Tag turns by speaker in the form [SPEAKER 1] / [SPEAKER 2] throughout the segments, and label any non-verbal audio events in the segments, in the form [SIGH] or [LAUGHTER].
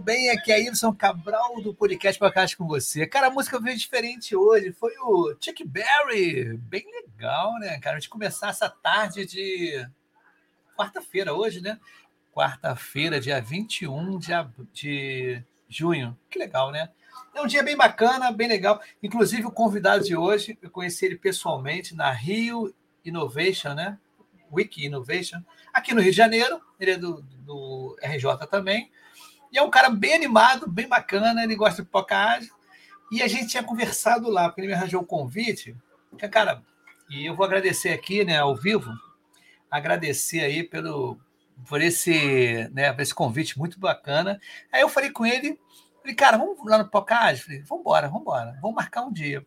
[SPEAKER 1] tudo bem? Aqui é Ibson Cabral do podcast Podcast com você. Cara, a música veio diferente hoje. Foi o Chuck Berry. Bem legal, né, cara? A gente começar essa tarde de quarta-feira hoje, né? Quarta-feira, dia 21 de, de junho. Que legal, né? É um dia bem bacana, bem legal. Inclusive, o convidado de hoje, eu conheci ele pessoalmente na Rio Innovation, né? Wiki Innovation, aqui no Rio de Janeiro. Ele é do, do RJ também. E é um cara bem animado, bem bacana. Ele gosta de podcast. E a gente tinha conversado lá, porque ele me arranjou um convite. Que, cara, e eu vou agradecer aqui, né, ao vivo, agradecer aí pelo, por esse, né, por esse convite muito bacana. Aí eu falei com ele, falei, cara, vamos lá no podcast? Falei, vamos embora, vamos embora, vamos marcar um dia.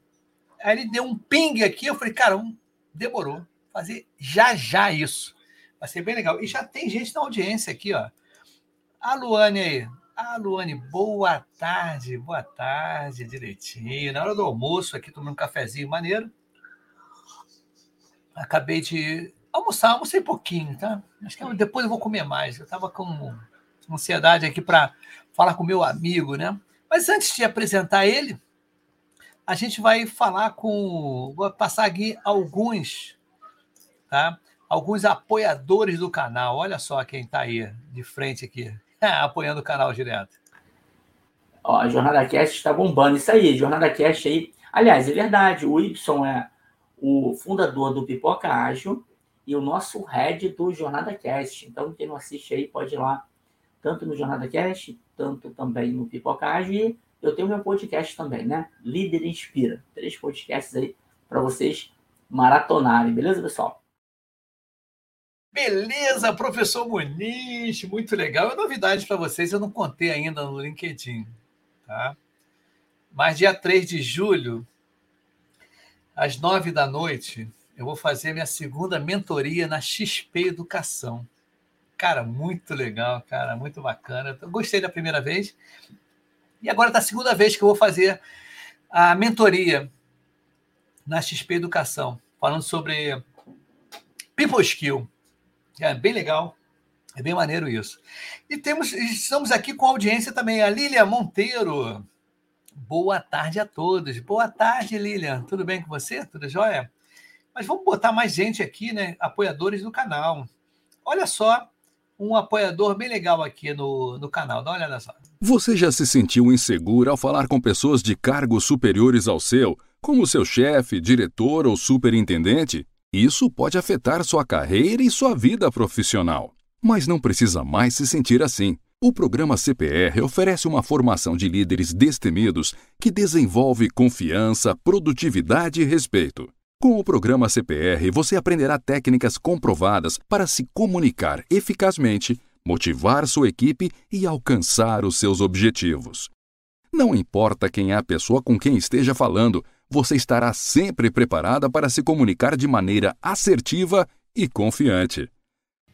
[SPEAKER 1] Aí ele deu um ping aqui, eu falei, cara, um, demorou fazer já já isso. Vai ser bem legal. E já tem gente na audiência aqui, ó. A Luane aí. A Luane, boa tarde, boa tarde, direitinho. Na hora do almoço, aqui tomando um cafezinho maneiro. Acabei de almoçar, almocei pouquinho, tá? Acho que depois eu vou comer mais. Eu estava com ansiedade aqui para falar com meu amigo, né? Mas antes de apresentar ele, a gente vai falar com. Vou passar aqui alguns tá? Alguns apoiadores do canal. Olha só quem está aí de frente aqui, [LAUGHS] apoiando o canal direto.
[SPEAKER 2] Ó, a Jornada Cast está bombando. Isso aí, Jornada Cast aí. Aliás, é verdade, o Y é o fundador do Pipoca Ágil e o nosso head do Jornada Cast. Então, quem não assiste aí pode ir lá, tanto no Jornada Cast, tanto também no Pipoca Ágil. E eu tenho meu podcast também, né? Líder Inspira. Três podcasts aí para vocês maratonarem, beleza, pessoal?
[SPEAKER 1] Beleza, professor Muniz, muito legal. É novidade para vocês, eu não contei ainda no LinkedIn. Tá? Mas dia 3 de julho, às 9 da noite, eu vou fazer minha segunda mentoria na XP Educação. Cara, muito legal, cara, muito bacana. Eu gostei da primeira vez. E agora está a segunda vez que eu vou fazer a mentoria na XP Educação, falando sobre People Skill. É bem legal. É bem maneiro isso. E temos, estamos aqui com a audiência também, a Lília Monteiro. Boa tarde a todos. Boa tarde, Lília. Tudo bem com você? Tudo jóia? Mas vamos botar mais gente aqui, né? Apoiadores do canal. Olha só, um apoiador bem legal aqui no, no canal. Dá uma olhada só.
[SPEAKER 3] Você já se sentiu inseguro ao falar com pessoas de cargos superiores ao seu, como seu chefe, diretor ou superintendente? Isso pode afetar sua carreira e sua vida profissional. Mas não precisa mais se sentir assim. O programa CPR oferece uma formação de líderes destemidos que desenvolve confiança, produtividade e respeito. Com o programa CPR, você aprenderá técnicas comprovadas para se comunicar eficazmente, motivar sua equipe e alcançar os seus objetivos. Não importa quem é a pessoa com quem esteja falando, você estará sempre preparada para se comunicar de maneira assertiva e confiante.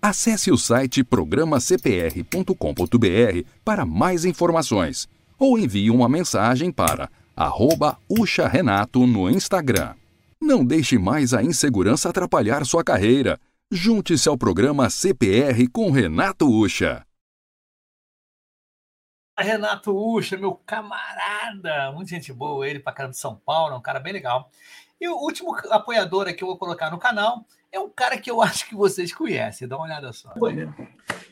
[SPEAKER 3] Acesse o site programacpr.com.br para mais informações ou envie uma mensagem para arroba Renato no Instagram. Não deixe mais a insegurança atrapalhar sua carreira. Junte-se ao programa CPR com Renato Ucha.
[SPEAKER 1] Renato Ucha, meu camarada, muita gente boa, ele para caramba de São Paulo, é um cara bem legal. E o último apoiador aqui que eu vou colocar no canal é um cara que eu [LAUGHS] acho que vocês conhecem, dá uma olhada só.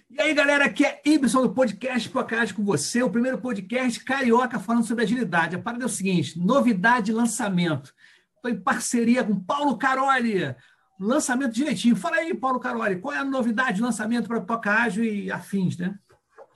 [SPEAKER 1] E aí, galera, aqui é Ibson do podcast Podcast com você, o primeiro podcast carioca falando sobre agilidade. A parada é o seguinte: novidade de lançamento. Estou em parceria com Paulo Caroli. Lançamento direitinho. Fala aí, Paulo Caroli, qual é a novidade de lançamento para Podcast e afins, né?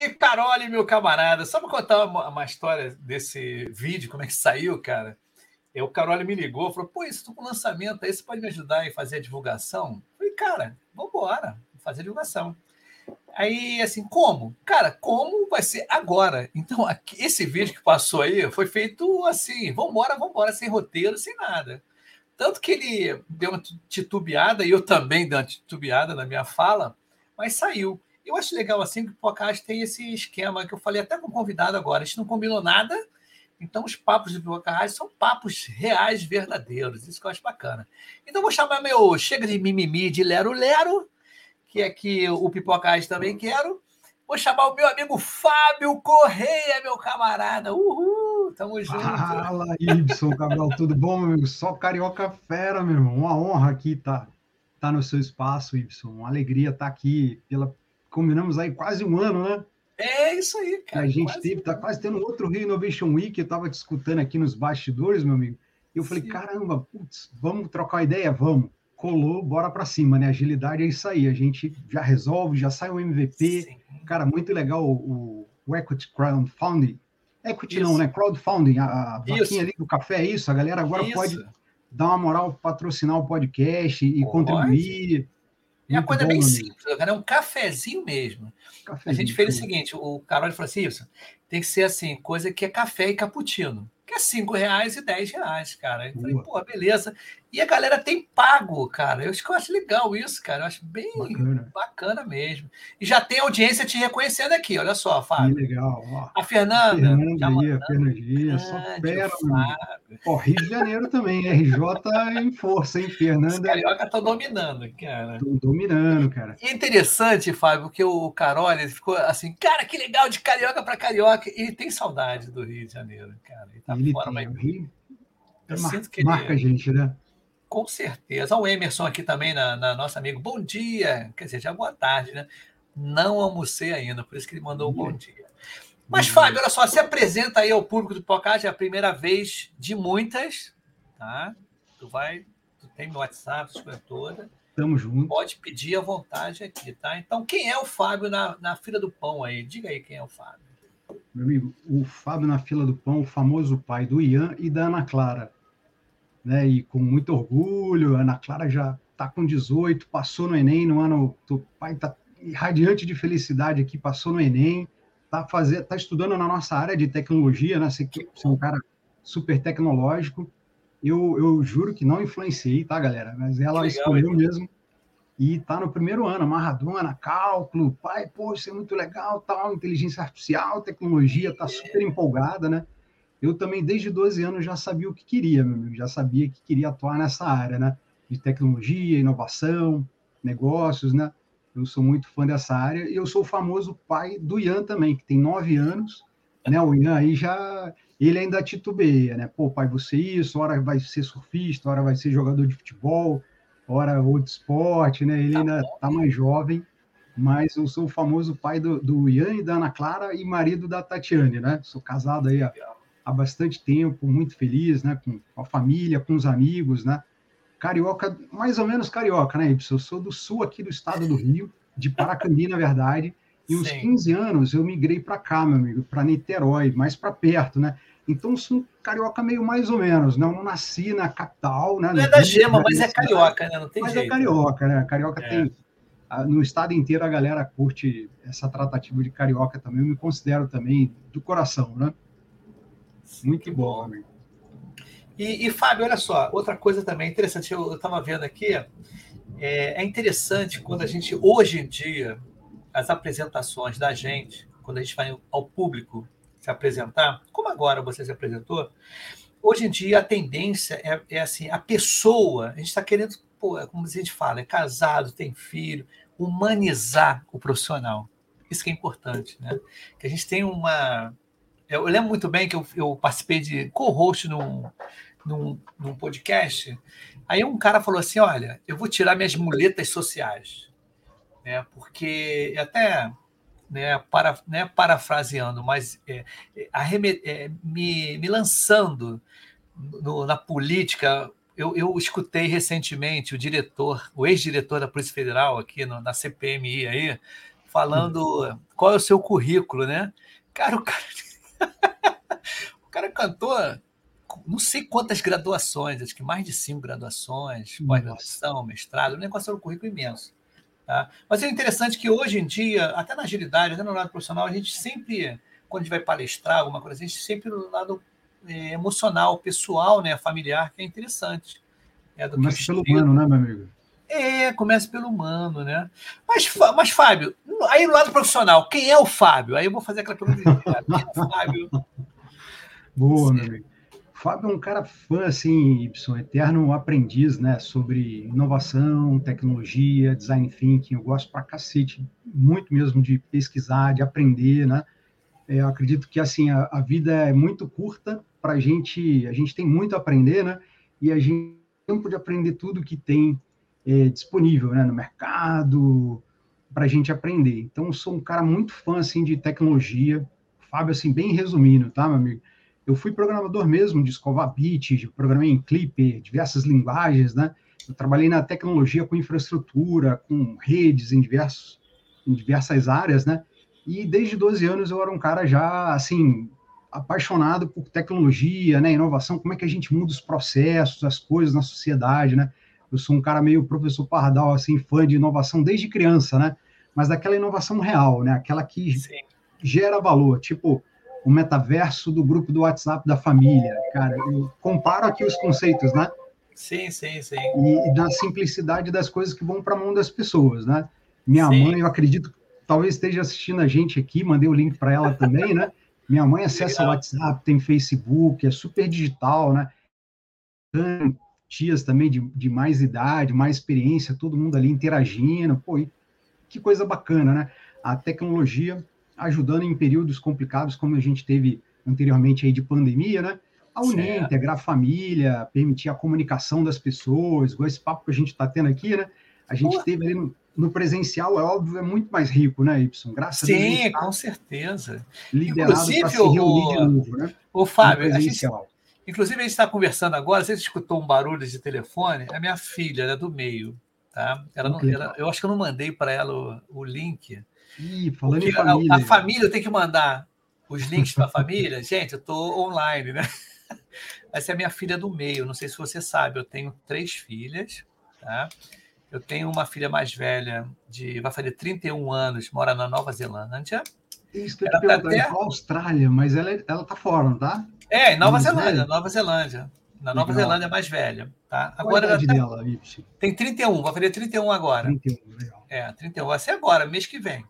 [SPEAKER 1] E Carole, meu camarada, só para contar uma, uma, história desse vídeo, como é que saiu, cara? Eu, o Carole me ligou, falou: pô, isso estou com lançamento aí, você pode me ajudar em fazer a divulgação? Eu falei, cara, vamos embora, fazer a divulgação. Aí, assim, como? Cara, como vai ser agora? Então, aqui, esse vídeo que passou aí foi feito assim, vambora, vambora, sem roteiro, sem nada. Tanto que ele deu uma titubeada, e eu também dei uma titubeada na minha fala, mas saiu. Eu acho legal assim que o podcast tem esse esquema que eu falei até com o convidado agora. A gente não combinou nada, então os papos do Pipoca são papos reais, verdadeiros. Isso que eu acho bacana. Então vou chamar meu chega de mimimi de Lero Lero que é o Pipocais também quero. Vou chamar o meu amigo Fábio Correia, meu camarada. Uhul, tamo junto.
[SPEAKER 4] Fala, Y, Cabral, tudo bom, meu amigo? Só carioca fera, meu irmão. Uma honra aqui tá, tá no seu espaço, Y. Uma alegria estar tá aqui. Pela... Combinamos aí quase um ano, né?
[SPEAKER 1] É isso aí, cara.
[SPEAKER 4] A gente quase... teve, tá quase tendo outro Rio Innovation Week, eu estava discutindo aqui nos bastidores, meu amigo. E eu falei, Sim. caramba, putz, vamos trocar ideia? Vamos colou, bora para cima, né? Agilidade é isso aí, a gente já resolve, já sai o MVP. Sim. Cara, muito legal o, o Equity Crowdfunding. Equity isso. não, né? Crowdfunding, a, a vaquinha ali do café, é isso. A galera agora isso. pode dar uma moral, patrocinar o podcast e pode. contribuir.
[SPEAKER 1] E a coisa é bom, bem simples, cara, é um cafezinho mesmo. Cafezinho, a gente fez o seguinte: o Carol falou assim: isso tem que ser assim, coisa que é café e cappuccino que é 5 reais e 10 reais, cara. Eu falei, pô, beleza. E a galera tem pago, cara. Eu acho que eu acho legal isso, cara. Eu acho bem bacana, bacana mesmo. E já tem audiência te reconhecendo aqui, olha só, Fábio.
[SPEAKER 4] Que legal. Ó.
[SPEAKER 1] A Fernanda.
[SPEAKER 4] Fernanda, a Fernandinha, só fera, Ó, Rio de Janeiro também, RJ em força, hein, Fernanda? Os
[SPEAKER 1] carioca estão dominando, cara. Estão
[SPEAKER 4] dominando, cara.
[SPEAKER 1] E é interessante, Fábio, que o Carol ele ficou assim, cara, que legal de carioca para carioca. Ele tem saudade do Rio de Janeiro, cara. Ele tá
[SPEAKER 4] ele fora, tem, mas... Rio... Eu mar sinto que marca ele... a gente, né?
[SPEAKER 1] Com certeza. O Emerson aqui também, na, na nossa amigo. Bom dia. Quer dizer, já boa tarde, né? Não almocei ainda, por isso que ele mandou um bom dia. Mas, Fábio, olha só, se apresenta aí ao público do podcast, é a primeira vez de muitas, tá? Tu vai, tu tem meu WhatsApp, as coisas todas.
[SPEAKER 4] Tamo junto.
[SPEAKER 1] Pode pedir à vontade aqui, tá? Então, quem é o Fábio na, na fila do pão aí? Diga aí quem é o Fábio.
[SPEAKER 4] Meu amigo, o Fábio na fila do pão, o famoso pai do Ian e da Ana Clara. Né? E com muito orgulho, Ana Clara já tá com 18, passou no Enem no ano. O pai tá radiante de felicidade aqui, passou no Enem tá, fazer, tá estudando na nossa área de tecnologia, né? Você, você é um cara super tecnológico. Eu, eu juro que não influenciei, tá, galera? Mas ela legal, escolheu mesmo. E tá no primeiro ano, amarradona, cálculo, pai, pô, isso é muito legal, tal, inteligência artificial, tecnologia, tá super empolgada, né? Eu também, desde 12 anos, já sabia o que queria, meu amigo, já sabia que queria atuar nessa área, né? De tecnologia, inovação, negócios, né? Eu sou muito fã dessa área e eu sou o famoso pai do Ian também, que tem nove anos. Né? O Ian aí já. Ele ainda titubeia, né? Pô, pai, você isso, hora vai ser surfista, hora vai ser jogador de futebol, hora outro esporte, né? Ele ainda tá mais jovem, mas eu sou o famoso pai do, do Ian e da Ana Clara e marido da Tatiane, né? Sou casado aí há, há bastante tempo, muito feliz, né? Com a família, com os amigos, né? carioca, mais ou menos carioca, né, Y? Eu sou do sul aqui do estado do Rio, de Paracambi, na verdade. E uns Sim. 15 anos eu migrei para cá, meu amigo, para Niterói, mais para perto, né? Então sou um carioca meio mais ou menos, não, não nasci na capital, né?
[SPEAKER 1] Não é da gema, mas é carioca, né? Não tem
[SPEAKER 4] mas
[SPEAKER 1] é jeito.
[SPEAKER 4] Mas é carioca, né? Carioca é. tem no estado inteiro a galera curte essa tratativa de carioca também. Eu me considero também do coração, né? Muito bom, amigo.
[SPEAKER 1] E, e, Fábio, olha só, outra coisa também interessante, eu estava vendo aqui, é, é, interessante quando a gente, hoje em dia, as apresentações da gente, quando a gente vai ao público se apresentar, como agora você se apresentou, hoje em dia a tendência é, é assim, a pessoa, a gente está querendo, pô, é como a gente fala, é casado, tem filho, humanizar o profissional. Isso que é importante, né? Que a gente tem uma... Eu lembro muito bem que eu, eu participei de co-host num, num, num podcast, aí um cara falou assim, olha, eu vou tirar minhas muletas sociais, né? Porque até né, para, né, parafraseando, mas é, é, é, me, me lançando no, na política. Eu, eu, escutei recentemente o diretor, o ex-diretor da Polícia Federal aqui no, na CPMI aí, falando qual é o seu currículo, né? Cara, o cara, [LAUGHS] o cara cantou não sei quantas graduações, acho que mais de cinco graduações, pós-graduação, mestrado, o negócio era um currículo imenso. Tá? Mas é interessante que hoje em dia, até na agilidade, até no lado profissional, a gente sempre, quando a gente vai palestrar alguma coisa, a gente sempre no lado é, emocional, pessoal, né, familiar, que é interessante.
[SPEAKER 4] É, começa pelo humano, né, meu amigo?
[SPEAKER 1] É, começa pelo humano, né? Mas, mas, Fábio, aí no lado profissional, quem é o Fábio? Aí eu vou fazer aquela pergunta. Quem é o Fábio?
[SPEAKER 4] Boa, meu amigo. Fábio é um cara fã, assim, Y, eterno aprendiz, né, sobre inovação, tecnologia, design thinking. Eu gosto pra cacete, muito mesmo de pesquisar, de aprender, né? É, eu acredito que, assim, a, a vida é muito curta para a gente, a gente tem muito a aprender, né? E a gente tem tempo de aprender tudo que tem é, disponível, né, no mercado, para a gente aprender. Então, sou um cara muito fã, assim, de tecnologia. Fábio, assim, bem resumindo, tá, meu amigo? Eu fui programador mesmo de escovar bits, programei em Clipper, diversas linguagens, né? Eu trabalhei na tecnologia com infraestrutura, com redes em, diversos, em diversas áreas, né? E desde 12 anos eu era um cara já, assim, apaixonado por tecnologia, né? Inovação, como é que a gente muda os processos, as coisas na sociedade, né? Eu sou um cara meio professor Pardal, assim, fã de inovação desde criança, né? Mas daquela inovação real, né? Aquela que Sim. gera valor. Tipo, o metaverso do grupo do WhatsApp da família. Cara, eu comparo aqui os conceitos, né?
[SPEAKER 1] Sim, sim, sim.
[SPEAKER 4] E, e da simplicidade das coisas que vão para a mão das pessoas, né? Minha sim. mãe, eu acredito, talvez esteja assistindo a gente aqui, mandei o link para ela também, né? Minha mãe acessa o WhatsApp, tem Facebook, é super digital, né? Tias também de, de mais idade, mais experiência, todo mundo ali interagindo, pô, que coisa bacana, né? A tecnologia ajudando em períodos complicados, como a gente teve anteriormente aí de pandemia, né? A unir, certo. integrar a família, permitir a comunicação das pessoas, igual esse papo que a gente está tendo aqui, né? A gente teve ali no, no, presencial, é óbvio, é muito mais rico, né, Y?
[SPEAKER 1] Graças Sim, a Deus. Sim, tá com certeza.
[SPEAKER 4] Liderado para se reunir o, de novo, né?
[SPEAKER 1] O Fábio, a gente, inclusive a gente está conversando agora, você escutou um barulho de telefone? É minha filha, ela é do meio, tá? Ela não, ela, eu acho que eu não mandei para ela o, o link,
[SPEAKER 4] Ih, falando em família.
[SPEAKER 1] A, a família tem que mandar os links para a família. [LAUGHS] Gente, eu estou online, né? [LAUGHS] Essa é a minha filha do meio. Não sei se você sabe, eu tenho três filhas, tá? Eu tenho uma filha mais velha, de vai fazer 31 anos, mora na Nova Zelândia.
[SPEAKER 4] Isso que eu ela tá até... Austrália, mas ela, ela tá fora, não tá?
[SPEAKER 1] É, em Nova mais Zelândia, velha? Nova Zelândia. Na Nova legal. Zelândia mais velha, tá?
[SPEAKER 4] Agora Qual a idade tá... dela,
[SPEAKER 1] Tem 31, vai fazer 31 agora.
[SPEAKER 4] 31, legal.
[SPEAKER 1] É, 31, vai ser agora, mês que vem.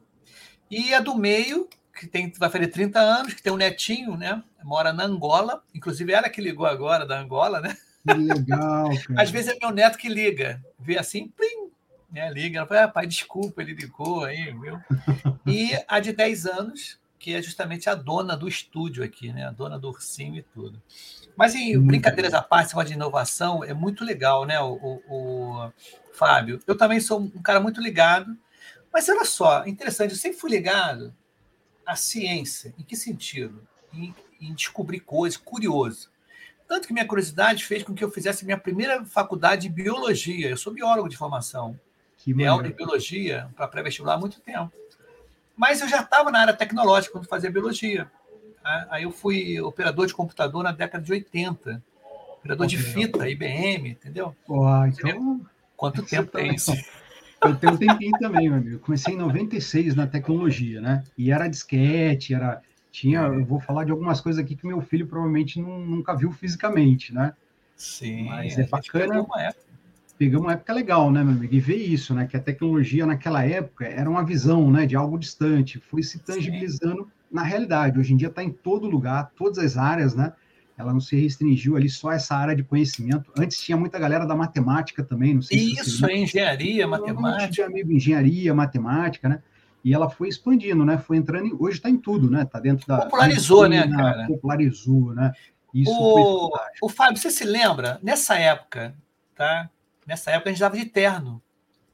[SPEAKER 1] E a do meio, que tem, vai fazer 30 anos, que tem um netinho, né? Mora na Angola. Inclusive, ela que ligou agora da Angola, né?
[SPEAKER 4] Que legal, [LAUGHS] cara.
[SPEAKER 1] Às vezes é meu neto que liga. Vê assim, plim, né? Liga. Ela fala, ah, pai, desculpa, ele ligou aí, viu? E a de 10 anos, que é justamente a dona do estúdio aqui, né? A dona do ursinho e tudo. Mas em muito brincadeiras à parte, de inovação, é muito legal, né, o, o, o Fábio? Eu também sou um cara muito ligado mas olha só, interessante, eu sempre fui ligado à ciência. Em que sentido? Em, em descobrir coisas, curioso. Tanto que minha curiosidade fez com que eu fizesse minha primeira faculdade de biologia. Eu sou biólogo de formação. Que de biologia para pré-vestibular há muito tempo. Mas eu já estava na área tecnológica quando fazia biologia. Tá? Aí eu fui operador de computador na década de 80. Operador de fita, IBM, entendeu?
[SPEAKER 4] Uau, então...
[SPEAKER 1] Quanto tempo tem isso? [LAUGHS]
[SPEAKER 4] Eu tenho um tempinho também, meu amigo. Comecei em 96 na tecnologia, né? E era disquete, era. Tinha, eu vou falar de algumas coisas aqui que meu filho provavelmente não, nunca viu fisicamente, né?
[SPEAKER 1] Sim.
[SPEAKER 4] Mas é bacana. Pegamos uma época legal, né, meu amigo? E ver isso, né? Que a tecnologia naquela época era uma visão, né? De algo distante, foi se tangibilizando Sim. na realidade. Hoje em dia está em todo lugar, todas as áreas, né? ela não se restringiu ali só a essa área de conhecimento. Antes tinha muita galera da matemática também, não sei
[SPEAKER 1] Isso, se você engenharia, matemática.
[SPEAKER 4] Tinha amigo engenharia, matemática, né? E ela foi expandindo, né? Foi entrando, em, hoje está em tudo, né? Está dentro da.
[SPEAKER 1] Popularizou, né, cara?
[SPEAKER 4] Popularizou, né?
[SPEAKER 1] Isso o, o Fábio, você se lembra? Nessa época, tá? Nessa época a gente dava de terno.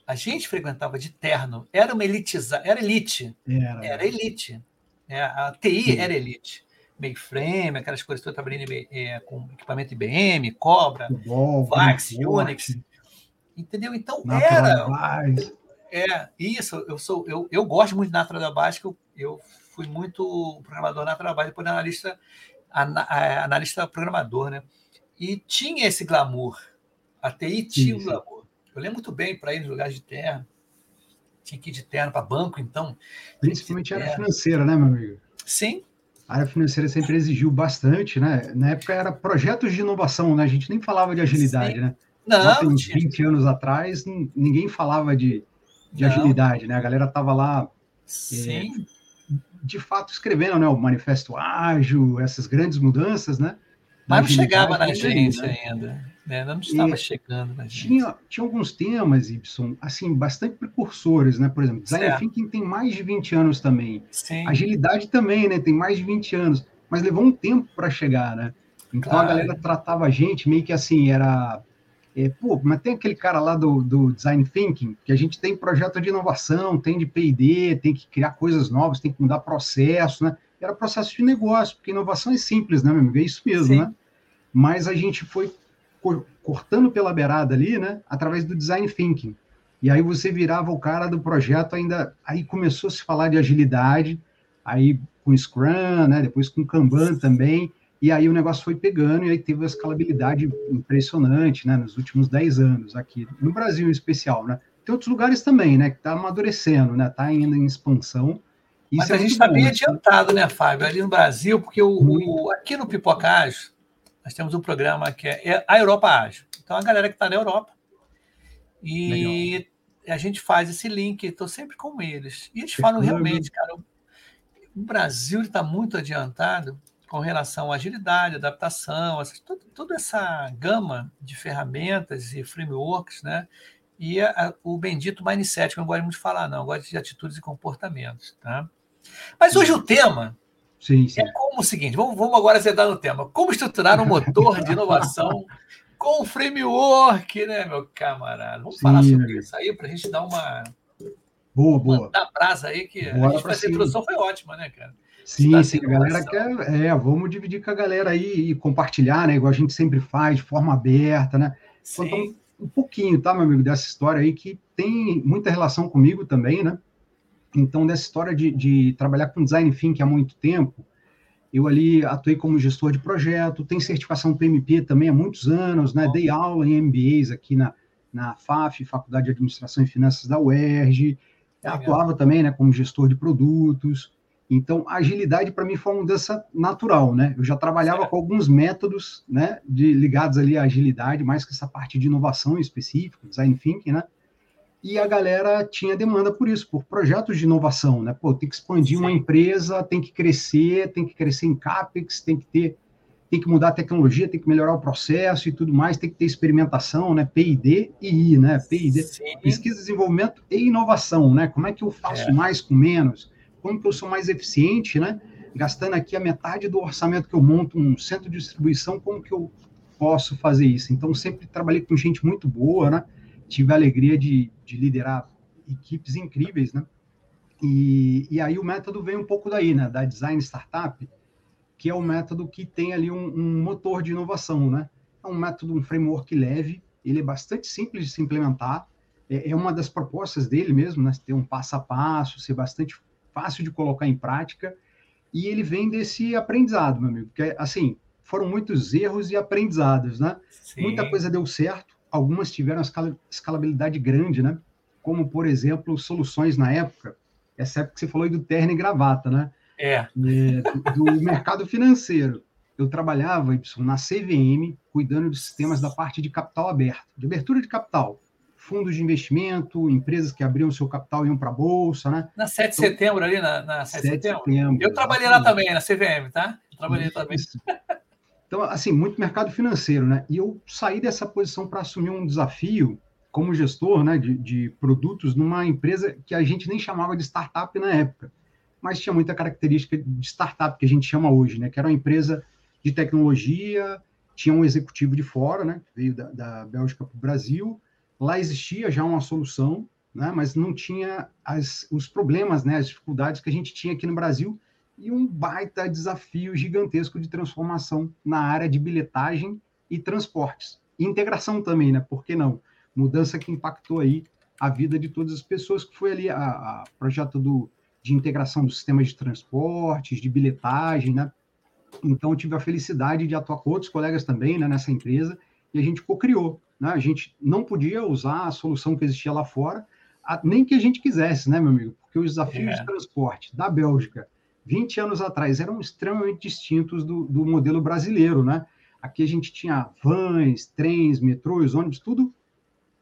[SPEAKER 1] A gente frequentava de terno. Era uma elitiza, era elite. Era, era elite. É, a TI Sim. era elite mainframe, aquelas coisas todas trabalhando é, com equipamento IBM, Cobra, Bom, Vax, Unix. Entendeu? Então era. É, isso, eu sou, eu, eu gosto muito de Natural da Básica, eu, eu fui muito programador Natural da Básica, depois analista, analista programador, né? E tinha esse glamour. A TI tinha o glamour. Eu lembro muito bem para ir nos lugares de terra. Tinha que ir de terno para banco, então.
[SPEAKER 4] Principalmente área financeira, né, meu amigo?
[SPEAKER 1] Sim,
[SPEAKER 4] a área financeira sempre exigiu bastante, né? Na época era projetos de inovação, né? A gente nem falava de agilidade, Sim. né?
[SPEAKER 1] Não,
[SPEAKER 4] tem uns 20 anos atrás, ninguém falava de, de agilidade, né? A galera tava lá,
[SPEAKER 1] é,
[SPEAKER 4] de fato, escrevendo, né? O manifesto ágil, essas grandes mudanças, né?
[SPEAKER 1] Mas não chegava na gente né? ainda. Né? Não estava e chegando na gente.
[SPEAKER 4] Tinha, tinha alguns temas, Y, assim, bastante precursores, né? Por exemplo, Design certo. Thinking tem mais de 20 anos também.
[SPEAKER 1] Sim.
[SPEAKER 4] Agilidade também, né? Tem mais de 20 anos. Mas levou um tempo para chegar, né? Então claro. a galera tratava a gente meio que assim, era. É, pô, mas tem aquele cara lá do, do Design Thinking, que a gente tem projeto de inovação, tem de PD, tem que criar coisas novas, tem que mudar processo, né? Era processo de negócio, porque inovação é simples, né, meu amigo? É isso mesmo, Sim. né? Mas a gente foi cortando pela beirada ali, né? Através do design thinking. E aí você virava o cara do projeto ainda. Aí começou a se falar de agilidade, aí com Scrum, né? Depois com Kanban também. E aí o negócio foi pegando e aí teve uma escalabilidade impressionante, né? Nos últimos 10 anos aqui, no Brasil em especial, né? Tem outros lugares também, né? Que está amadurecendo, né? Está ainda em expansão.
[SPEAKER 1] Isso Mas é a gente está bem né? adiantado, né, Fábio? Ali no Brasil, porque o, o aqui no Pipocage, nós temos um programa que é, é a Europa Ágil. Então, a galera que está na Europa. E Legal. a gente faz esse link, estou sempre com eles. E eles falam realmente, cara, o Brasil está muito adiantado com relação à agilidade, adaptação, essa, toda, toda, essa gama de ferramentas e frameworks, né? E a, a, o bendito mindset, que eu não gosto muito de falar, não, eu gosto de atitudes e comportamentos, tá? Mas hoje o tema
[SPEAKER 4] Sim, sim.
[SPEAKER 1] É como o seguinte, vamos, vamos agora sentar no tema. Como estruturar um motor de inovação [LAUGHS] com framework, né, meu camarada? Vamos sim, falar sobre isso aí para a gente dar uma.
[SPEAKER 4] Boa, boa.
[SPEAKER 1] Dar brasa aí, que Bora a gente essa introdução foi ótima, né, cara?
[SPEAKER 4] Sim, sim, a galera quer. É, vamos dividir com a galera aí e compartilhar, né? Igual a gente sempre faz, de forma aberta, né? Contar um, um pouquinho, tá, meu amigo, dessa história aí que tem muita relação comigo também, né? Então, dessa história de, de trabalhar com design thinking há muito tempo, eu ali atuei como gestor de projeto, tenho certificação PMP também há muitos anos, né? Dei aula em MBAs aqui na, na FAF, Faculdade de Administração e Finanças da UERJ, Legal. atuava também, né, como gestor de produtos. Então, a agilidade para mim foi uma mudança natural, né? Eu já trabalhava com alguns métodos, né, de, ligados ali à agilidade, mais que essa parte de inovação específica, design thinking, né? E a galera tinha demanda por isso, por projetos de inovação, né? Pô, tem que expandir Sim. uma empresa, tem que crescer, tem que crescer em CAPEX, tem que ter, tem que mudar a tecnologia, tem que melhorar o processo e tudo mais, tem que ter experimentação, né? P&D e I, né? P&D, pesquisa, desenvolvimento e inovação, né? Como é que eu faço é. mais com menos? Como que eu sou mais eficiente, né? Gastando aqui a metade do orçamento que eu monto um centro de distribuição, como que eu posso fazer isso? Então, sempre trabalhei com gente muito boa, né? Tive a alegria de, de liderar equipes incríveis, né? E, e aí o método vem um pouco daí, né? Da design startup, que é um método que tem ali um, um motor de inovação, né? É um método, um framework leve, ele é bastante simples de se implementar, é, é uma das propostas dele mesmo, né? Ter um passo a passo, ser bastante fácil de colocar em prática, e ele vem desse aprendizado, meu amigo, porque, assim, foram muitos erros e aprendizados, né? Sim. Muita coisa deu certo, algumas tiveram escalabilidade grande, né? como, por exemplo, soluções na época, essa época que você falou aí do terno e gravata, né?
[SPEAKER 1] É.
[SPEAKER 4] é do, do mercado financeiro. Eu trabalhava, Y, na CVM, cuidando de sistemas da parte de capital aberto, de abertura de capital fundos de investimento, empresas que abriam seu capital e iam para a Bolsa, né?
[SPEAKER 1] Na 7 de então, setembro, ali, na, na 7 de setembro. setembro. Eu trabalhei lá também, na CVM, tá? Eu trabalhei Isso. também.
[SPEAKER 4] Então, assim, muito mercado financeiro, né? E eu saí dessa posição para assumir um desafio como gestor né, de, de, produtos numa empresa que a gente nem chamava de startup na época, mas tinha muita característica de startup que a gente chama hoje, né? Que era uma empresa de tecnologia, tinha um executivo de fora, né? Que veio da, da Bélgica para o Brasil. Lá existia já uma solução, né? Mas não tinha as, os problemas, né? As dificuldades que a gente tinha aqui no Brasil e um baita desafio gigantesco de transformação na área de bilhetagem e transportes. E integração também, né? Por que não? Mudança que impactou aí a vida de todas as pessoas, que foi ali a, a projeto do, de integração dos sistemas de transportes, de bilhetagem, né? Então, eu tive a felicidade de atuar com outros colegas também né, nessa empresa e a gente co-criou. Né? A gente não podia usar a solução que existia lá fora, nem que a gente quisesse, né, meu amigo? Porque os desafios é. de transporte da Bélgica 20 anos atrás eram extremamente distintos do, do modelo brasileiro, né? Aqui a gente tinha vans, trens, metrôs, ônibus, tudo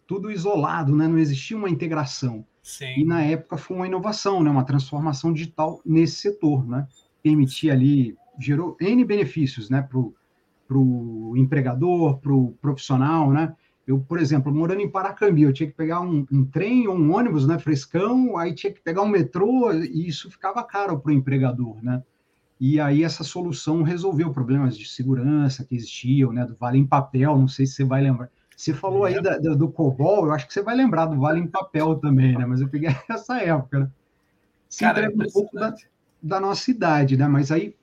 [SPEAKER 4] tudo isolado, né? Não existia uma integração.
[SPEAKER 1] Sim.
[SPEAKER 4] E na época foi uma inovação, né? Uma transformação digital nesse setor, né? Permitia ali gerou n benefícios, né? Para o empregador, para o profissional, né? Eu, por exemplo, morando em Paracambi, eu tinha que pegar um, um, trem ou um ônibus, né, frescão, aí tinha que pegar um metrô, e isso ficava caro para o empregador, né? E aí essa solução resolveu problemas de segurança que existiam, né, do Vale em Papel, não sei se você vai lembrar. Você falou aí da, da, do COBOL, eu acho que você vai lembrar do Vale em Papel também, né? Mas eu peguei [LAUGHS] essa época, né? Se Cara, é um pouco da, da nossa idade, né? Mas aí,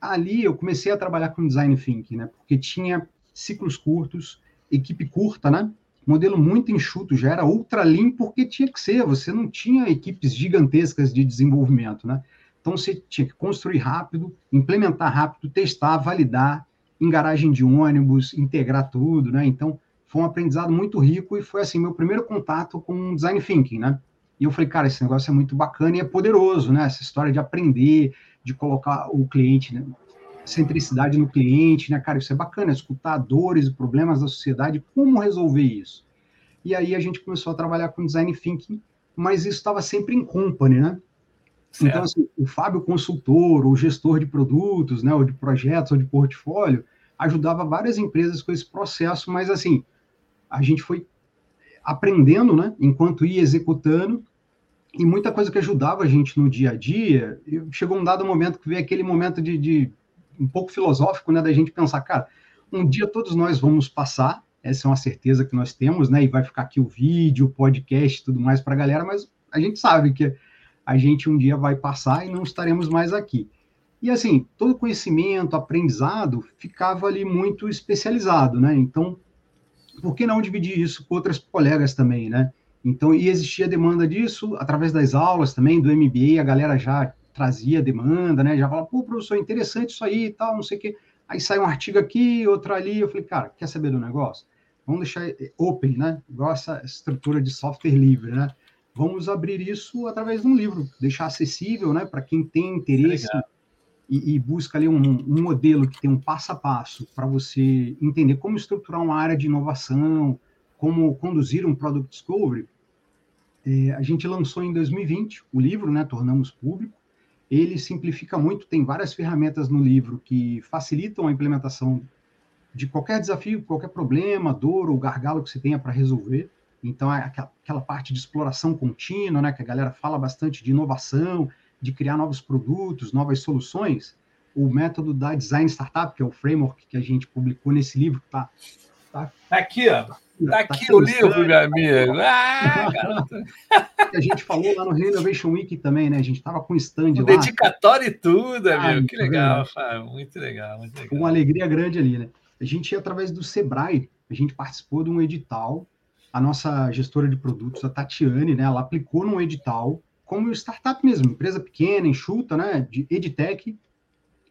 [SPEAKER 4] ali eu comecei a trabalhar com design thinking, né? Porque tinha ciclos curtos, equipe curta, né? Modelo muito enxuto, já era ultra lean porque tinha que ser, você não tinha equipes gigantescas de desenvolvimento, né? Então você tinha que construir rápido, implementar rápido, testar, validar, em garagem de ônibus, integrar tudo, né? Então foi um aprendizado muito rico e foi assim meu primeiro contato com design thinking, né? E eu falei, cara, esse negócio é muito bacana e é poderoso, né? Essa história de aprender, de colocar o cliente, né? Centricidade no cliente, né, cara? Isso é bacana, escutar dores e problemas da sociedade, como resolver isso. E aí a gente começou a trabalhar com design thinking, mas isso estava sempre em company, né? Certo. Então, assim, o Fábio consultor, ou gestor de produtos, né, ou de projetos, ou de portfólio, ajudava várias empresas com esse processo, mas assim, a gente foi aprendendo, né, enquanto ia executando, e muita coisa que ajudava a gente no dia a dia, chegou um dado momento que veio aquele momento de, de um pouco filosófico, né, da gente pensar, cara, um dia todos nós vamos passar, essa é uma certeza que nós temos, né, e vai ficar aqui o vídeo, o podcast, tudo mais para a galera, mas a gente sabe que a gente um dia vai passar e não estaremos mais aqui. E assim, todo conhecimento, aprendizado, ficava ali muito especializado, né? Então, por que não dividir isso com outras colegas também, né? Então, e existia demanda disso através das aulas também, do MBA, a galera já trazia demanda, né? Já falava, pô, professor, interessante isso aí e tal, não sei o quê. Aí sai um artigo aqui, outro ali. Eu falei, cara, quer saber do negócio? Vamos deixar open, né? Igual essa estrutura de software livre, né? Vamos abrir isso através de um livro, deixar acessível, né? Para quem tem interesse e, e, busca ali um, um modelo que tem um passo a passo para você entender como estruturar uma área de inovação, como conduzir um product discovery. É, a gente lançou em 2020 o livro, né? Tornamos público ele simplifica muito, tem várias ferramentas no livro que facilitam a implementação de qualquer desafio, qualquer problema, dor ou gargalo que você tenha para resolver. Então, é aquela parte de exploração contínua, né, que a galera fala bastante de inovação, de criar novos produtos, novas soluções. O método da Design Startup, que é o framework que a gente publicou nesse livro, está
[SPEAKER 1] tá, tá aqui, ó. Tá, tá aqui o livro, meu amigo. Ah, [LAUGHS]
[SPEAKER 4] a gente falou lá no Renovation Week também, né? A gente estava com stand lá.
[SPEAKER 1] Dedicatório e tudo, ah, amigo. que tá legal, Fábio. Muito legal, muito legal.
[SPEAKER 4] Uma alegria grande ali, né? A gente, através do Sebrae, a gente participou de um edital. A nossa gestora de produtos, a Tatiane, né? Ela aplicou num edital como startup mesmo, empresa pequena, enxuta, né? De EdTech.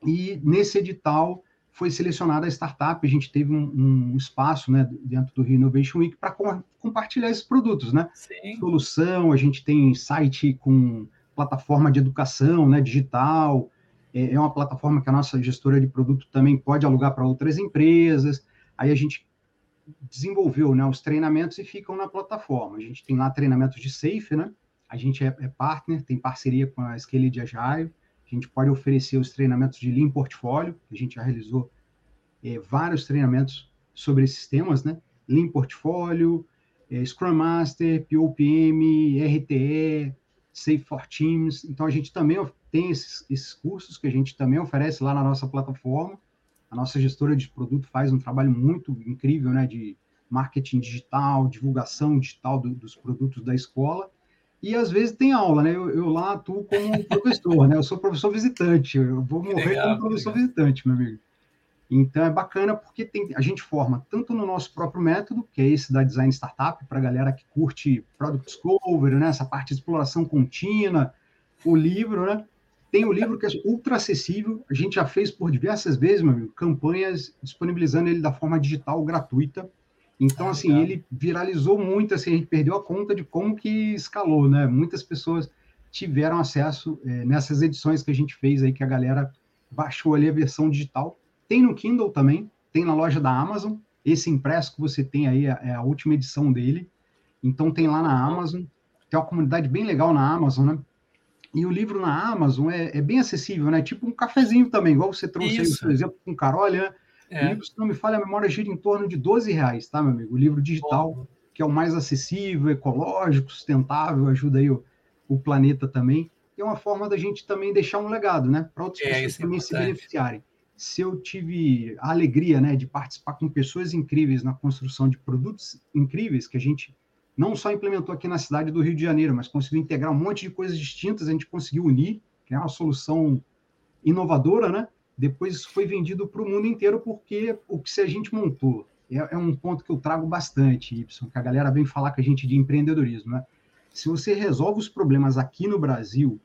[SPEAKER 4] E nesse edital foi selecionada a startup, a gente teve um, um espaço né, dentro do Rio Innovation Week para com, compartilhar esses produtos, né? Sim. Solução, a gente tem site com plataforma de educação né, digital, é, é uma plataforma que a nossa gestora de produto também pode alugar para outras empresas, aí a gente desenvolveu né, os treinamentos e ficam na plataforma. A gente tem lá treinamentos de Safe, né? A gente é, é partner, tem parceria com a Scale de Agile, a gente pode oferecer os treinamentos de Lean Portfólio, que a gente já realizou é, vários treinamentos sobre esses temas, né? Lean Portfólio, é, Scrum Master, POPM, RTE, Safe for Teams. Então, a gente também tem esses, esses cursos que a gente também oferece lá na nossa plataforma. A nossa gestora de produto faz um trabalho muito incrível, né? De marketing digital, divulgação digital do, dos produtos da escola e às vezes tem aula, né? Eu, eu lá atuo como [LAUGHS] professor, né? Eu sou professor visitante, eu vou morrer legal, como professor legal. visitante, meu amigo. Então é bacana porque tem, a gente forma tanto no nosso próprio método, que é esse da design startup, para a galera que curte product discovery, né? Essa parte de exploração contínua, o livro, né? Tem o livro que é ultra acessível, a gente já fez por diversas vezes, meu amigo, campanhas disponibilizando ele da forma digital gratuita. Então, ah, assim, ele viralizou muito, assim, a gente perdeu a conta de como que escalou, né? Muitas pessoas tiveram acesso é, nessas edições que a gente fez aí, que a galera baixou ali a versão digital. Tem no Kindle também, tem na loja da Amazon. Esse impresso que você tem aí é, é a última edição dele. Então, tem lá na Amazon. Tem uma comunidade bem legal na Amazon, né? E o livro na Amazon é, é bem acessível, né? Tipo um cafezinho também, igual você trouxe Isso. aí o seu exemplo com Carol, né? É. O livro, se não me falha a memória, gira em torno de 12 reais, tá, meu amigo? O livro digital, Bom. que é o mais acessível, ecológico, sustentável, ajuda aí o, o planeta também. E é uma forma da gente também deixar um legado, né? Para outras é, pessoas é também é se beneficiarem. Se eu tive a alegria, né, de participar com pessoas incríveis na construção de produtos incríveis que a gente não só implementou aqui na cidade do Rio de Janeiro, mas conseguiu integrar um monte de coisas distintas, a gente conseguiu unir, criar uma solução inovadora, né? Depois isso foi vendido para o mundo inteiro porque o que a gente montou é, é, um ponto que eu trago bastante, Y, que a galera vem falar com a gente de empreendedorismo. Né? Se você resolve os problemas aqui no Brasil,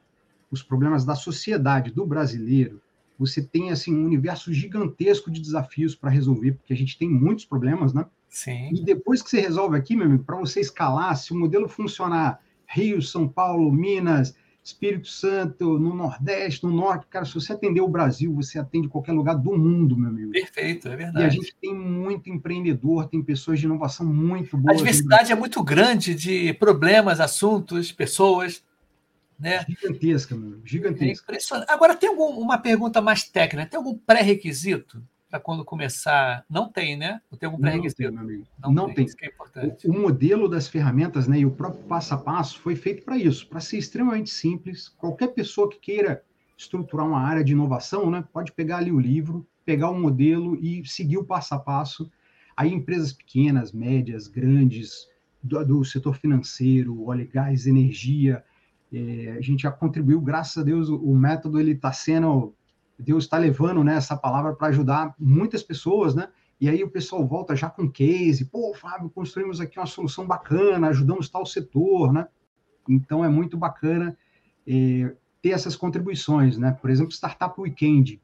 [SPEAKER 4] os problemas da sociedade, do brasileiro, você tem assim um universo gigantesco de desafios para resolver, porque a gente tem muitos problemas, né?
[SPEAKER 1] Sim.
[SPEAKER 4] E depois que você resolve aqui, meu amigo, para você escalar, se o modelo funcionar Rio, São Paulo, Minas, Espírito Santo, no Nordeste, no Norte. Cara, se você atender o Brasil, você atende qualquer lugar do mundo, meu amigo.
[SPEAKER 1] Perfeito, é verdade.
[SPEAKER 4] E a gente tem muito empreendedor, tem pessoas de inovação muito boas.
[SPEAKER 1] A diversidade é muito grande de problemas, assuntos, pessoas. Né?
[SPEAKER 4] Gigantesca, meu gigantesca. É
[SPEAKER 1] impressionante. Agora, tem alguma pergunta mais técnica? Tem algum pré-requisito para quando começar? Não tem, né? Tem algum pré-requisito?
[SPEAKER 4] Não, tem, não, não tem. tem. Isso que é importante. O, o, modelo das ferramentas né, e o próprio passo a passo foi feito para isso, para ser extremamente simples. Qualquer pessoa que queira estruturar uma área de inovação, né, pode pegar ali o livro, pegar o modelo e seguir o passo a passo. Aí empresas pequenas, médias, grandes, do, do setor financeiro, óleo e gás, energia, é, a gente já contribuiu, graças a Deus, o, o método ele está sendo Deus está levando né, essa palavra para ajudar muitas pessoas, né? E aí o pessoal volta já com case, pô, Fábio, construímos aqui uma solução bacana, ajudamos tal setor, né? Então é muito bacana é, ter essas contribuições, né? Por exemplo, Startup Weekend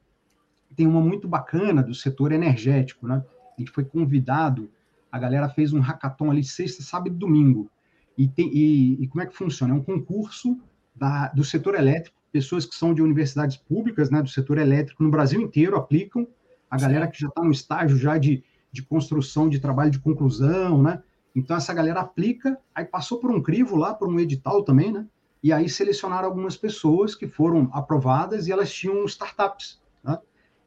[SPEAKER 4] tem uma muito bacana do setor energético, né? A gente foi convidado, a galera fez um hackathon ali sexta, sábado e domingo. E, tem, e, e como é que funciona? É um concurso da, do setor elétrico pessoas que são de universidades públicas, né, do setor elétrico no Brasil inteiro aplicam, a galera que já está no estágio já de, de construção de trabalho de conclusão, né? Então essa galera aplica, aí passou por um crivo lá, por um edital também, né? E aí selecionaram algumas pessoas que foram aprovadas e elas tinham startups, né?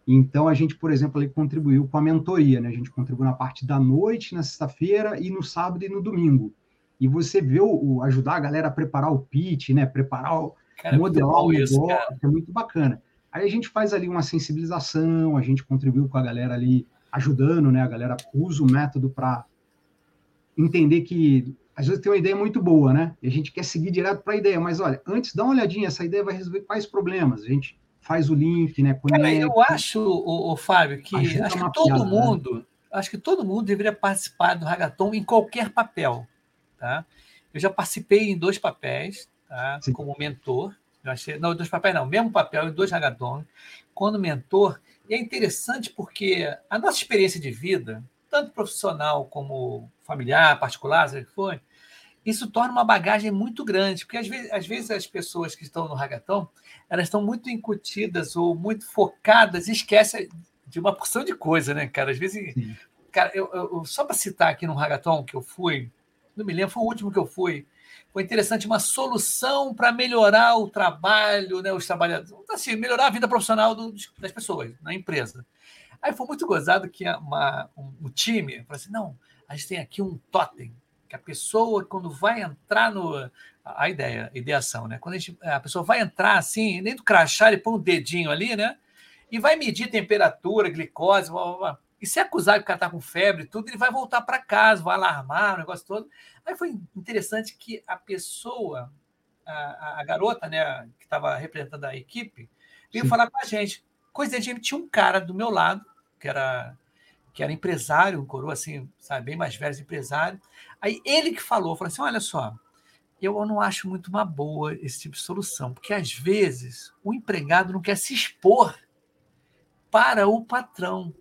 [SPEAKER 4] Então a gente, por exemplo, ali contribuiu com a mentoria, né? A gente contribuiu na parte da noite, na sexta-feira e no sábado e no domingo. E você vê o, o ajudar a galera a preparar o pitch, né? Preparar o, Cara, modelar o negócio, é muito bacana. Aí a gente faz ali uma sensibilização, a gente contribuiu com a galera ali, ajudando, né? A galera usa o método para entender que às vezes tem uma ideia muito boa, né? E a gente quer seguir direto para a ideia, mas olha, antes dá uma olhadinha, essa ideia vai resolver quais problemas. A gente faz o link, né?
[SPEAKER 1] Conecta, Cara, eu acho, o, o Fábio, que acho que todo piada, né? mundo, né? acho que todo mundo deveria participar do Hackathon em qualquer papel, tá? Eu já participei em dois papéis, tá? como mentor. Eu achei, não, dois papéis não, mesmo papel em dois hackathons. Quando mentor, E é interessante porque a nossa experiência de vida, tanto profissional como familiar, particular, seja o que for, isso torna uma bagagem muito grande, porque às vezes, às vezes as pessoas que estão no ragatão, elas estão muito incutidas ou muito focadas e esquecem de uma porção de coisa, né, cara? Às vezes, Sim. cara, eu, eu só para citar aqui no ragatão que eu fui, não me lembro, foi o último que eu fui, foi interessante uma solução para melhorar o trabalho, né, os trabalhadores, assim, melhorar a vida profissional do, das pessoas na empresa. Aí foi muito gozado que uma, um, um time falou assim: não, a gente tem aqui um totem, que a pessoa, quando vai entrar no. A ideia, a ideação, né? Quando a, gente, a pessoa vai entrar assim, nem do crachá, ele põe um dedinho ali, né? E vai medir temperatura, glicose, blá, blá, blá. E se acusar que o cara está com febre tudo, ele vai voltar para casa, vai alarmar o negócio todo. Aí foi interessante que a pessoa, a, a garota, né, que estava representando a equipe, veio Sim. falar com a gente. Coisa de gente, tinha um cara do meu lado, que era que era empresário, um coroa assim, sabe, bem mais velho, empresário. Aí ele que falou, falou assim: olha só, eu não acho muito uma boa esse tipo de solução, porque às vezes o empregado não quer se expor para o patrão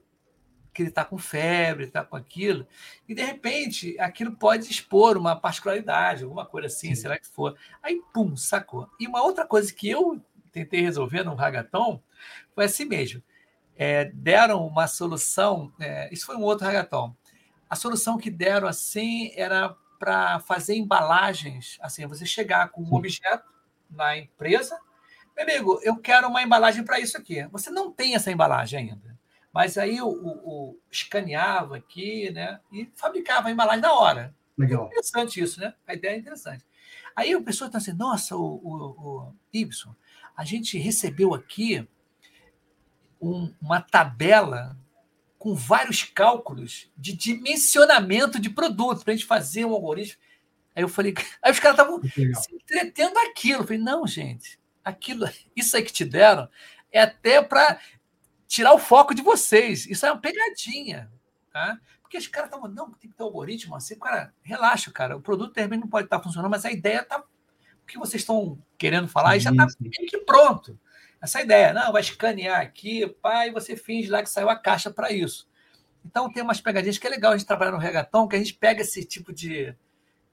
[SPEAKER 1] que ele está com febre, está com aquilo, e de repente aquilo pode expor uma particularidade, alguma coisa assim, Sim. será que for. Aí, pum, sacou. E uma outra coisa que eu tentei resolver no Ragaton foi assim mesmo. É, deram uma solução, é, isso foi um outro Ragaton. A solução que deram assim era para fazer embalagens, assim, você chegar com um objeto na empresa, meu amigo, eu quero uma embalagem para isso aqui. Você não tem essa embalagem ainda. Mas aí o, o, escaneava aqui, né? E fabricava a embalagem na hora.
[SPEAKER 4] Legal.
[SPEAKER 1] É interessante isso, né? A ideia é interessante. Aí o pessoal está assim, nossa, o, o, o Ibson, a gente recebeu aqui um, uma tabela com vários cálculos de dimensionamento de produtos para a gente fazer um algoritmo. Aí eu falei, [LAUGHS] aí os caras estavam se entretendo aquilo. Eu falei, não, gente, aquilo, isso aí que te deram é até para tirar o foco de vocês. Isso é uma pegadinha. Tá? Porque os caras estavam, não, tem que ter algoritmo assim. Cara, relaxa, cara. O produto também não pode estar funcionando, mas a ideia está. O que vocês estão querendo falar já está meio que pronto. Essa ideia, não, vai escanear aqui, pai, você finge lá que saiu a caixa para isso. Então tem umas pegadinhas que é legal a gente trabalhar no regatão, que a gente pega esse tipo de.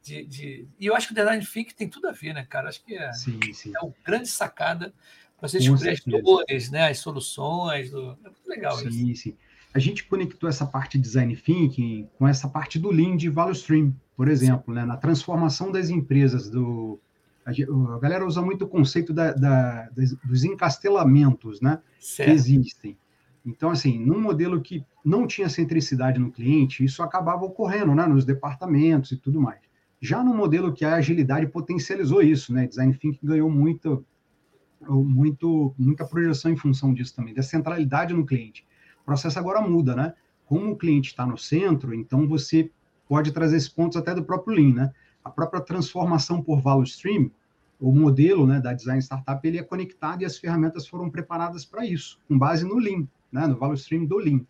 [SPEAKER 1] de, de... E eu acho que o design thinking tem tudo a ver, né, cara? Acho que é,
[SPEAKER 4] sim, sim.
[SPEAKER 1] é uma grande sacada você descobrir as dores, né, as soluções. Do... É muito legal
[SPEAKER 4] sim,
[SPEAKER 1] isso.
[SPEAKER 4] Sim, A gente conectou essa parte de design thinking com essa parte do Lean de Value Stream, por exemplo, né, na transformação das empresas. Do, a, a galera usa muito o conceito da, da, dos encastelamentos né, certo. que existem. Então, assim, num modelo que não tinha centricidade no cliente, isso acabava ocorrendo né, nos departamentos e tudo mais. Já no modelo que a agilidade potencializou isso, né? Design Thinking ganhou muito, muito, muita projeção em função disso também, da centralidade no cliente. O processo agora muda, né? Como o cliente está no centro, então você pode trazer esses pontos até do próprio Lean, né? A própria transformação por value stream, o modelo né, da design startup, ele é conectado e as ferramentas foram preparadas para isso, com base no Lean, né, no value stream do Lean.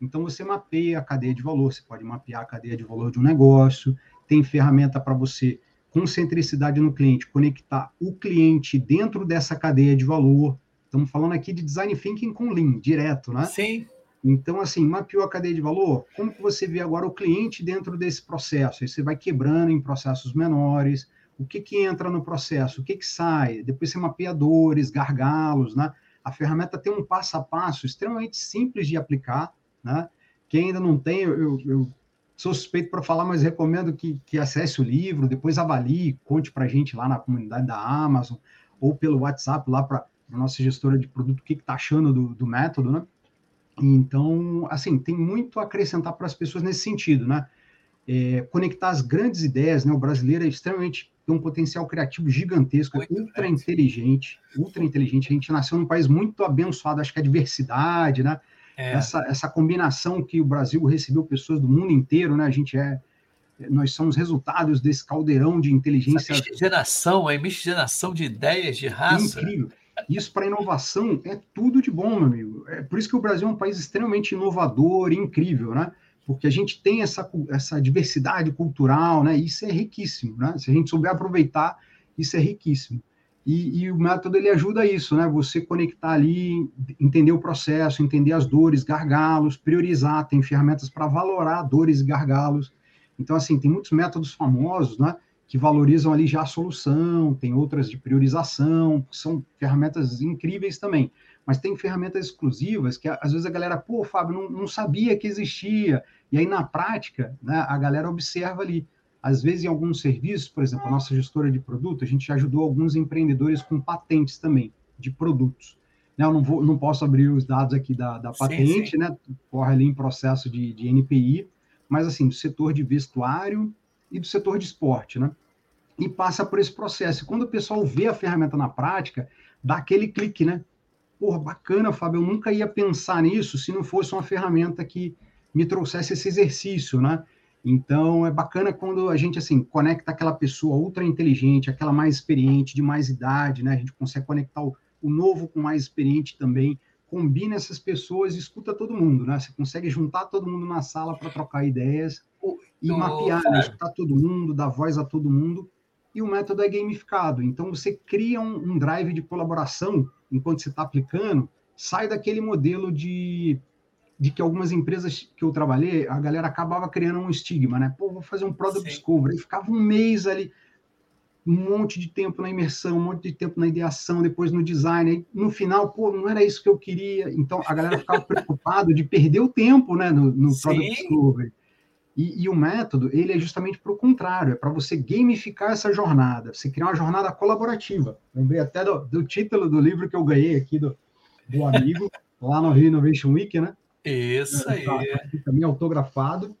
[SPEAKER 4] Então, você mapeia a cadeia de valor, você pode mapear a cadeia de valor de um negócio, tem ferramenta para você com centricidade no cliente, conectar o cliente dentro dessa cadeia de valor. Estamos falando aqui de design thinking com Lean, direto, né?
[SPEAKER 1] Sim.
[SPEAKER 4] Então, assim, mapeou a cadeia de valor, como que você vê agora o cliente dentro desse processo? Aí você vai quebrando em processos menores, o que que entra no processo, o que que sai, depois você mapeia dores, gargalos, né? A ferramenta tem um passo a passo extremamente simples de aplicar, né? Quem ainda não tem, eu, eu sou suspeito para falar, mas recomendo que, que acesse o livro, depois avalie, conte para a gente lá na comunidade da Amazon, ou pelo WhatsApp lá para a nossa gestora de produto, o que está achando do, do método, né? Então, assim, tem muito a acrescentar para as pessoas nesse sentido, né? É, conectar as grandes ideias, né? O brasileiro é extremamente tem um potencial criativo gigantesco, muito ultra grande. inteligente, ultra inteligente. A gente nasceu num país muito abençoado, acho que a diversidade, né? É. Essa, essa combinação que o Brasil recebeu pessoas do mundo inteiro, né? A gente é. Nós somos resultados desse caldeirão de inteligência. Essa
[SPEAKER 1] miscigenação, a miscigenação de ideias, de raça.
[SPEAKER 4] Incrível. Isso para inovação é tudo de bom, meu amigo. É por isso que o Brasil é um país extremamente inovador e incrível, né? Porque a gente tem essa, essa diversidade cultural, né? Isso é riquíssimo, né? Se a gente souber aproveitar, isso é riquíssimo. E, e, o método ele ajuda isso, né? Você conectar ali, entender o processo, entender as dores, gargalos, priorizar. Tem ferramentas para valorar dores e gargalos. Então, assim, tem muitos métodos famosos, né? Que valorizam ali já a solução, tem outras de priorização, são ferramentas incríveis também. Mas tem ferramentas exclusivas que às vezes a galera, pô, Fábio, não, não sabia que existia. E aí, na prática, né, a galera observa ali às vezes, em alguns serviços, por exemplo, a nossa gestora de produto, a gente ajudou alguns empreendedores com patentes também, de produtos. Né, eu não, vou, não posso abrir os dados aqui da, da patente, sim, sim. né? Corre ali em processo de, de NPI, mas assim, do setor de vestuário e do setor de esporte, né? E passa por esse processo. E quando o pessoal vê a ferramenta na prática, dá aquele clique, né? Porra, bacana, Fábio, eu nunca ia pensar nisso se não fosse uma ferramenta que me trouxesse esse exercício, né? Então, é bacana quando a gente, assim, conecta aquela pessoa ultra inteligente, aquela mais experiente, de mais idade, né? A gente consegue conectar o, o novo com o mais experiente também, combina essas pessoas e escuta todo mundo, né? Você consegue juntar todo mundo na sala para trocar ideias e mapear, né? escutar todo mundo, dar voz a todo mundo. E o método é gamificado. Então, você cria um, um drive de colaboração enquanto você está aplicando, sai daquele modelo de de que algumas empresas que eu trabalhei, a galera acabava criando um estigma, né? Pô, vou fazer um product Sim. discovery. E ficava um mês ali, um monte de tempo na imersão, um monte de tempo na ideação, depois no design. Aí, no final, pô, não era isso que eu queria. Então, a galera ficava [LAUGHS] preocupada de perder o tempo, né, no, no product discovery. E, e, o método, ele é justamente para o contrário, é para você gamificar essa jornada, você criar uma jornada colaborativa. Lembrei até do, do título do livro que eu ganhei aqui do, do amigo, [LAUGHS] lá no Rio Innovation Week, né?
[SPEAKER 1] Isso aí.
[SPEAKER 4] Também autografado.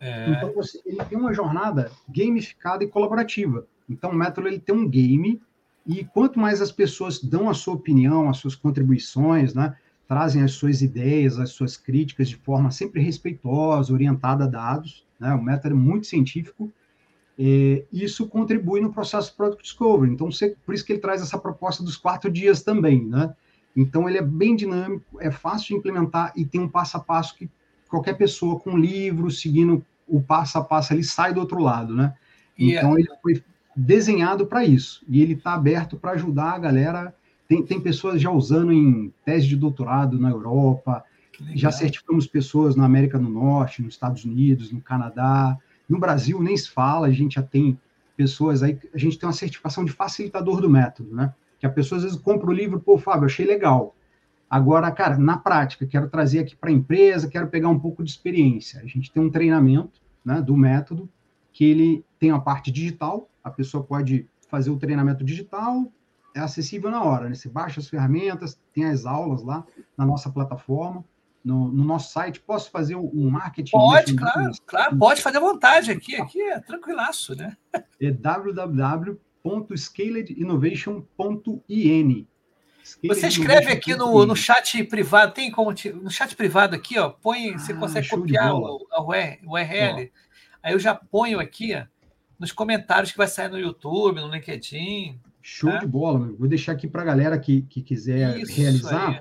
[SPEAKER 4] É. Então, você, ele tem uma jornada gamificada e colaborativa. Então, o método ele tem um game e quanto mais as pessoas dão a sua opinião, as suas contribuições, né, trazem as suas ideias, as suas críticas de forma sempre respeitosa, orientada a dados, né, o método é muito científico, e isso contribui no processo de Product Discovery. Então, você, por isso que ele traz essa proposta dos quatro dias também, né? Então, ele é bem dinâmico, é fácil de implementar e tem um passo a passo que qualquer pessoa com livro, seguindo o passo a passo, ele sai do outro lado, né? Então, ele foi desenhado para isso. E ele está aberto para ajudar a galera. Tem, tem pessoas já usando em tese de doutorado na Europa, já certificamos pessoas na América do Norte, nos Estados Unidos, no Canadá. No Brasil, nem se fala, a gente já tem pessoas aí, a gente tem uma certificação de facilitador do método, né? Que a pessoa às vezes compra o livro, pô, Fábio, achei legal. Agora, cara, na prática, quero trazer aqui para a empresa, quero pegar um pouco de experiência. A gente tem um treinamento né, do método, que ele tem a parte digital, a pessoa pode fazer o treinamento digital, é acessível na hora, né? Você baixa as ferramentas, tem as aulas lá na nossa plataforma, no, no nosso site. Posso fazer um marketing?
[SPEAKER 1] Pode, claro, claro, pode fazer à vontade aqui, aqui é tranquilaço, né?
[SPEAKER 4] É www www.scaledinnovation.in.
[SPEAKER 1] Você escreve aqui no, no chat privado, tem como te, no chat privado aqui, ó, põe, ah, você consegue copiar o, o URL. Aí eu já ponho aqui nos comentários que vai sair no YouTube, no LinkedIn.
[SPEAKER 4] Show né? de bola, vou deixar aqui para a galera que, que quiser Isso realizar. Aí.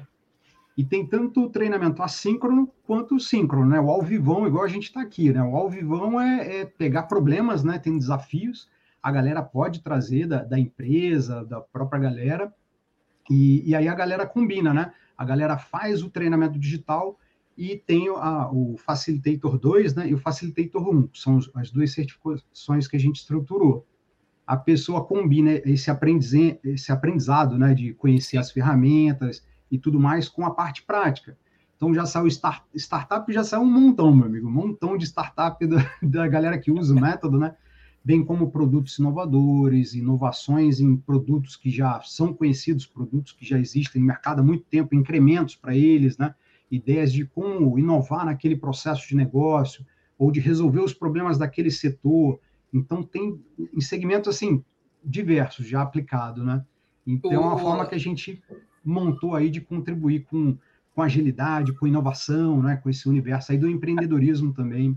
[SPEAKER 4] E tem tanto o treinamento assíncrono quanto o síncrono, né? O ao vivão, igual a gente está aqui, né? O ao vivão é, é, pegar problemas, né? Tem desafios a galera pode trazer da, da empresa, da própria galera, e, e, aí a galera combina, né? A galera faz o treinamento digital e tem a, o Facilitator 2 né, e o Facilitator 1, que são as duas certificações que a gente estruturou. A pessoa combina esse, esse aprendizado né, de conhecer as ferramentas e tudo mais com a parte prática. Então já saiu start, startup, já saiu um montão, meu amigo, um montão de startup da, da galera que usa o método, né? Bem como produtos inovadores, inovações em produtos que já são conhecidos, produtos que já existem no mercado há muito tempo, incrementos para eles, né? ideias de como inovar naquele processo de negócio ou de resolver os problemas daquele setor. Então, tem em segmentos assim diversos já aplicado, né? Então, é uma forma que a gente montou aí de contribuir com, com agilidade, com inovação, né? com esse universo aí do empreendedorismo também.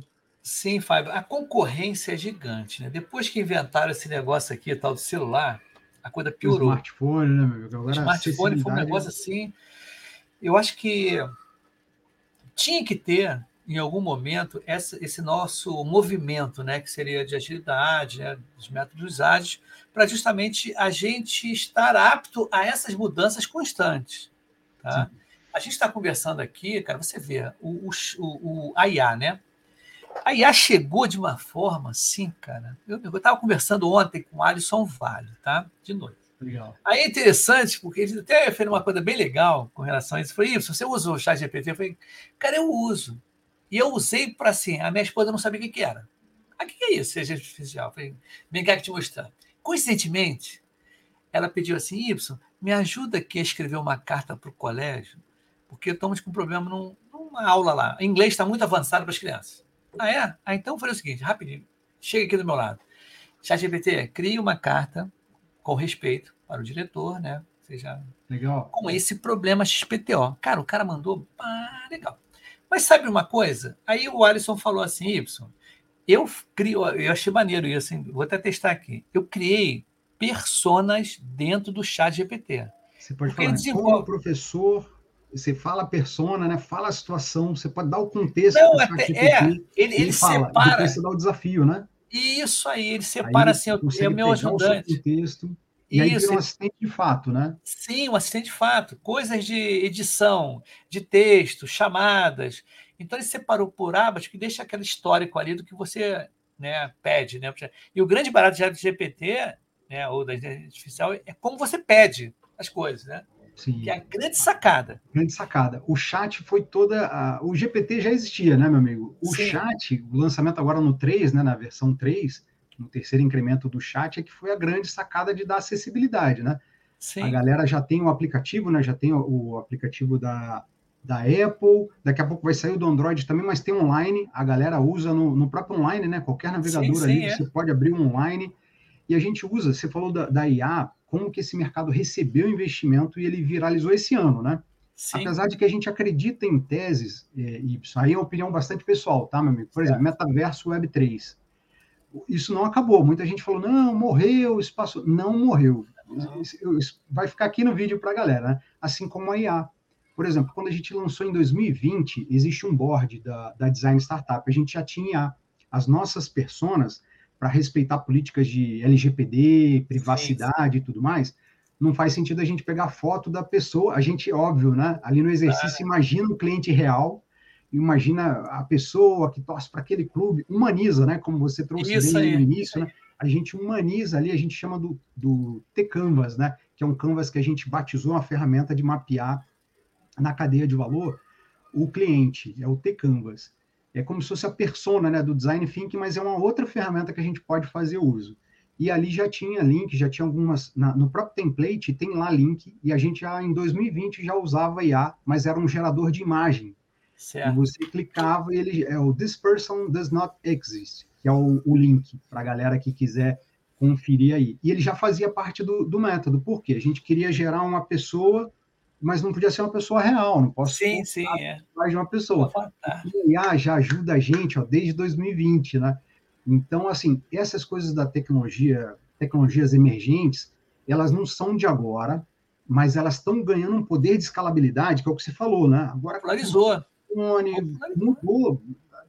[SPEAKER 1] Sim, Fábio, a concorrência é gigante, né? Depois que inventaram esse negócio aqui, tal do celular, a coisa piorou.
[SPEAKER 4] O smartphone, né, meu Agora,
[SPEAKER 1] o smartphone foi um negócio assim. Eu acho que tinha que ter em algum momento, essa, esse nosso movimento, né, que seria de agilidade, né, dos métodos ágeis, para justamente a gente estar apto a essas mudanças constantes. Tá? A gente está conversando aqui, cara, você vê, o, o, o, a IA, né? A IA chegou de uma forma assim, cara. Eu estava conversando ontem com o Alisson Vale, tá? De noite.
[SPEAKER 4] Legal.
[SPEAKER 1] Aí é interessante, porque ele até fez uma coisa bem legal com relação a isso. Foi isso, você usa o chat GPT? Eu falei, cara, eu uso. E eu usei para assim, a minha esposa não sabia o que, que era. Ah, o que, que é isso, seja artificial? Eu falei, vem cá que te mostrar. Coincidentemente, ela pediu assim, Y, me ajuda aqui a escrever uma carta para o colégio, porque estamos com um problema num, numa aula lá. O inglês está muito avançado para as crianças. Ah, é? Ah, então foi o seguinte, rapidinho, chega aqui do meu lado. ChatGPT, crie uma carta com respeito para o diretor, né? Seja
[SPEAKER 4] legal.
[SPEAKER 1] com esse problema XPTO. Cara, o cara mandou, ah, legal. Mas sabe uma coisa? Aí o Alisson falou assim, Y, eu crio, eu achei maneiro isso, assim, vou até testar aqui. Eu criei personas dentro do chat GPT.
[SPEAKER 4] Você pode falar, desenvolve... como professor, você fala a persona, né? Fala a situação, você pode dar o contexto.
[SPEAKER 1] Não, até, GPT, é, ele, ele, ele
[SPEAKER 4] fala,
[SPEAKER 1] separa.
[SPEAKER 4] você dá o desafio, né?
[SPEAKER 1] Isso aí, ele separa aí, assim, é o meu ajudante.
[SPEAKER 4] O contexto, e aí vira um assistente de fato, né?
[SPEAKER 1] Sim, um assistente de fato. Coisas de edição, de texto, chamadas. Então ele separou por abas que deixa aquele histórico ali do que você né, pede. Né? E o grande barato do GPT, né, ou da inteligência artificial, é como você pede as coisas, né?
[SPEAKER 4] Sim.
[SPEAKER 1] Que é a grande sacada.
[SPEAKER 4] Grande sacada. O chat foi toda. A... O GPT já existia, né, meu amigo? O Sim. chat, o lançamento agora no 3, né, na versão 3, no terceiro incremento do chat, é que foi a grande sacada de dar acessibilidade, né? Sim. A galera já tem o aplicativo, né? Já tem o, o aplicativo da, da Apple, daqui a pouco vai sair o do Android também, mas tem online, a galera usa no, no próprio online, né? Qualquer navegador sim, ali, é. você pode abrir um online, e a gente usa, você falou da, da IA, como que esse mercado recebeu investimento e ele viralizou esse ano, né? Sim. Apesar de que a gente acredita em teses, é, Y, aí é uma opinião bastante pessoal, tá, meu amigo? Por exemplo, metaverso Web 3 isso não acabou. Muita gente falou, não, morreu, espaço. Não morreu. Vai ficar aqui no vídeo para a galera, né? Assim como a IA. Por exemplo, quando a gente lançou em 2020, existe um board da, da Design Startup. A gente já tinha as nossas personas para respeitar políticas de LGPD, privacidade sim, sim. e tudo mais. Não faz sentido a gente pegar foto da pessoa. A gente, óbvio, né? Ali no exercício, imagina o cliente real imagina a pessoa que torce para aquele clube, humaniza, né? Como você trouxe Isso bem aí. no início, né? A gente humaniza ali, a gente chama do, do T-Canvas, né? Que é um canvas que a gente batizou uma ferramenta de mapear na cadeia de valor o cliente, é o T-Canvas. É como se fosse a persona né, do design thinking, mas é uma outra ferramenta que a gente pode fazer uso. E ali já tinha link, já tinha algumas. Na, no próprio template tem lá link, e a gente já em 2020 já usava IA, mas era um gerador de imagem. Certo. E você clicava e ele é o This person does not exist, que é o, o link para a galera que quiser conferir aí. E ele já fazia parte do, do método, por quê? A gente queria gerar uma pessoa, mas não podia ser uma pessoa real, não posso
[SPEAKER 1] sim, sim, é.
[SPEAKER 4] mais de uma pessoa. E a já ajuda a gente ó, desde 2020, né? Então, assim, essas coisas da tecnologia, tecnologias emergentes, elas não são de agora, mas elas estão ganhando um poder de escalabilidade, que é o que você falou, né?
[SPEAKER 1] Agora,
[SPEAKER 4] telefone, mudou,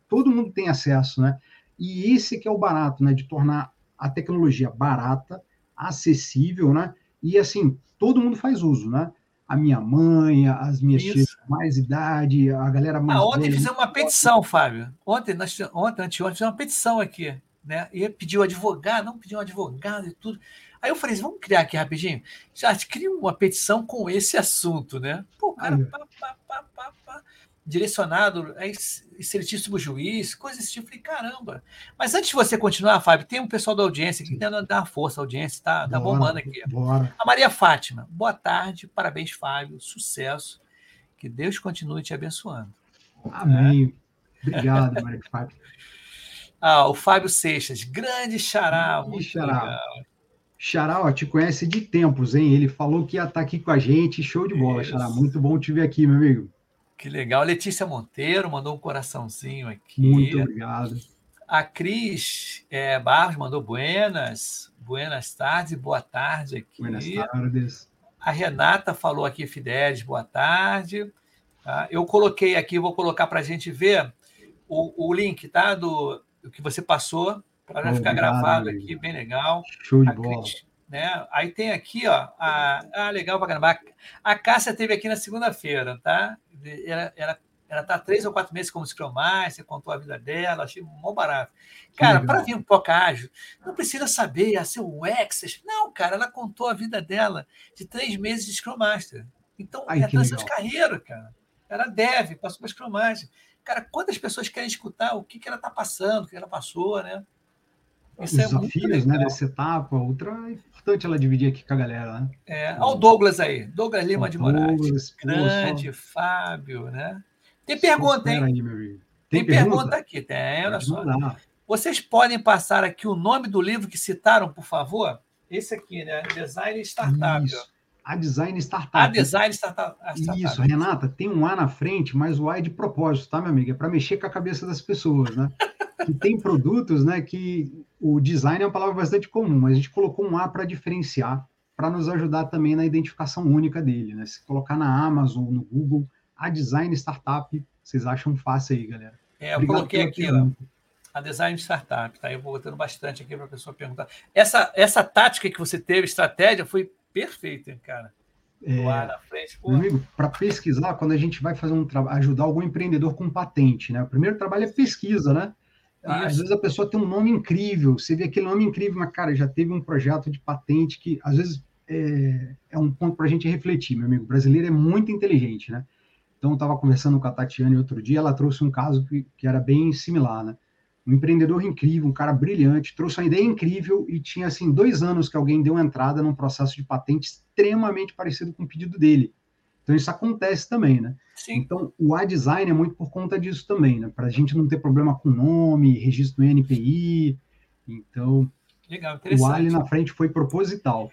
[SPEAKER 4] todo mundo tem acesso, né? E esse que é o barato, né? De tornar a tecnologia barata, acessível, né? E assim, todo mundo faz uso, né? A minha mãe, as minhas Isso. tias mais idade, a galera mais.
[SPEAKER 1] Ah, ontem velha. fizemos uma petição, Fábio. Ontem, nós, ontem, anteontem, fizemos uma petição aqui, né? E pediu advogado, não pediu um advogado e tudo. Aí eu falei assim, vamos criar aqui rapidinho? Já cria uma petição com esse assunto, né? Pô, cara, pá, pá, pá, pá, pá direcionado a excelentíssimo juiz, coisas desse tipo. Falei, caramba. Mas antes de você continuar, Fábio, tem um pessoal da audiência que tentando dar força, a audiência está tá bombando aqui.
[SPEAKER 4] Bora.
[SPEAKER 1] A Maria Fátima, boa tarde, parabéns, Fábio, sucesso. Que Deus continue te abençoando.
[SPEAKER 4] Amém. É. Obrigado, Maria [LAUGHS] Fátima.
[SPEAKER 1] Ah, o Fábio Seixas, grande xará. Muito xará. Legal.
[SPEAKER 4] Xará, ó, te conhece de tempos, hein? Ele falou que ia estar aqui com a gente. Show de bola, Isso. Xará. Muito bom te ver aqui, meu amigo.
[SPEAKER 1] Que legal. Letícia Monteiro mandou um coraçãozinho aqui.
[SPEAKER 4] Muito obrigado.
[SPEAKER 1] A Cris é, Barros mandou buenas. Buenas tardes, boa tarde aqui.
[SPEAKER 4] Buenas tardes.
[SPEAKER 1] A Renata falou aqui, Fidelis, boa tarde. Tá? Eu coloquei aqui, vou colocar para a gente ver o, o link, tá? Do, do que você passou, para ficar gravado aqui, bem legal.
[SPEAKER 4] Show de bola.
[SPEAKER 1] Né? Aí tem aqui, ó, a, ah, legal para caramba. A Cássia teve aqui na segunda-feira, tá? Ela, ela, ela tá três ou quatro meses como Scrum Master, contou a vida dela, achei mó barato. Cara, para vir um pouco ágil, não precisa saber a ser o Access. Não, cara, ela contou a vida dela de três meses de Scrum Master. Então, Ai, é transição de carreira, cara. Ela deve, passou para Scrum Master. Cara, quantas pessoas querem escutar o que, que ela está passando, o que ela passou, né?
[SPEAKER 4] Isso Os é desafios né, dessa etapa, outra é importante ela dividir aqui com a galera, né?
[SPEAKER 1] É, olha o Douglas aí, Douglas Lima o de Moraes. Douglas, grande, só... Fábio, né? Tem pergunta, hein? Aí, tem, tem pergunta? pergunta? aqui, tem, olha só. Vocês podem passar aqui o nome do livro que citaram, por favor? Esse aqui, né? Design Startup. Isso.
[SPEAKER 4] A Design Startup.
[SPEAKER 1] A Design Startup.
[SPEAKER 4] Isso, Renata, tem um A na frente, mas o A é de propósito, tá, meu amigo? É para mexer com a cabeça das pessoas, né? Que tem produtos, né, que o design é uma palavra bastante comum, mas a gente colocou um A para diferenciar, para nos ajudar também na identificação única dele, né? Se colocar na Amazon, no Google, a Design Startup, vocês acham fácil aí, galera.
[SPEAKER 1] É, eu Obrigado coloquei aqui, ó, a Design Startup, tá? Eu vou botando bastante aqui para a pessoa perguntar. Essa, essa tática que você teve, estratégia, foi perfeita, cara.
[SPEAKER 4] É, para pesquisar, quando a gente vai fazer um trabalho, ajudar algum empreendedor com patente, né? O primeiro trabalho é pesquisa, né? Às vezes a pessoa tem um nome incrível, você vê aquele nome incrível, mas, cara, já teve um projeto de patente que, às vezes, é, é um ponto para a gente refletir, meu amigo. O brasileiro é muito inteligente, né? Então, eu estava conversando com a Tatiane outro dia, ela trouxe um caso que, que era bem similar, né? Um empreendedor incrível, um cara brilhante, trouxe uma ideia incrível e tinha, assim, dois anos que alguém deu entrada num processo de patente extremamente parecido com o pedido dele. Então, isso acontece também, né? Sim. Então, o A-Design é muito por conta disso também, né? Para a gente não ter problema com nome, registro no NPI. Então,
[SPEAKER 1] Legal,
[SPEAKER 4] o ali na frente foi proposital.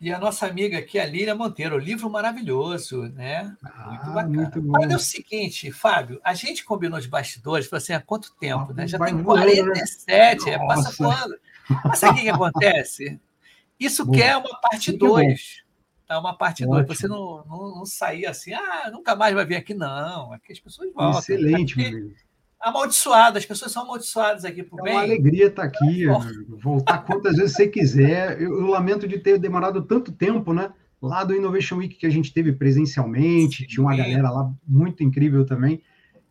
[SPEAKER 1] E a nossa amiga aqui, a Lília Monteiro, livro maravilhoso, né?
[SPEAKER 4] Ah, muito bacana. Muito bom. Mas
[SPEAKER 1] é o seguinte, Fábio, a gente combinou os bastidores, falou assim, há quanto tempo, ah, né? Já tem 47, voando, é, passa voando. Mas sabe o que, que [LAUGHS] acontece? Isso Boa. quer uma parte 2. Tá uma parte 2. Você não, não, não sair assim, ah, nunca mais vai vir aqui, não. Aqui as pessoas voltam.
[SPEAKER 4] Excelente, meu amigo.
[SPEAKER 1] Amaldiçoado, as pessoas são amaldiçoadas aqui por bem.
[SPEAKER 4] É uma alegria estar tá aqui, voltar quantas vezes você quiser. Eu, eu, lamento de ter demorado tanto tempo, né? Lá do Innovation Week que a gente teve presencialmente, Sim, tinha uma galera lá muito incrível também.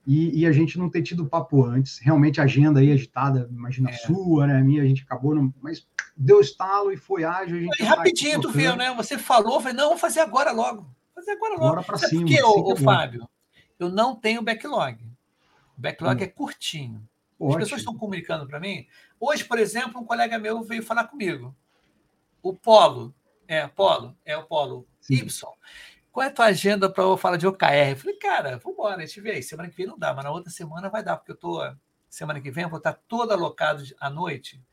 [SPEAKER 4] E, e, a gente não ter tido papo antes. Realmente a agenda aí agitada, imagina é. a sua, né? A minha, a gente acabou, no, mas deu estalo e foi ágil. A gente
[SPEAKER 1] rapidinho, tu viu, né? Você falou, falei, não, vou fazer agora logo. Fazer agora logo. Bora pra Sabe cima. Por quê, ô, ô, Fábio? Eu não tenho backlog. O backlog hum. é curtinho. Ótimo. As pessoas estão comunicando para mim. Hoje, por exemplo, um colega meu veio falar comigo. O Polo, é, Polo, é o Polo Sim. Y qual é a tua agenda para eu falar de OKR? Eu falei, cara, vamos embora, a gente vê aí. Semana que vem não dá, mas na outra semana vai dar, porque eu tô. Semana que vem eu vou estar todo alocado à noite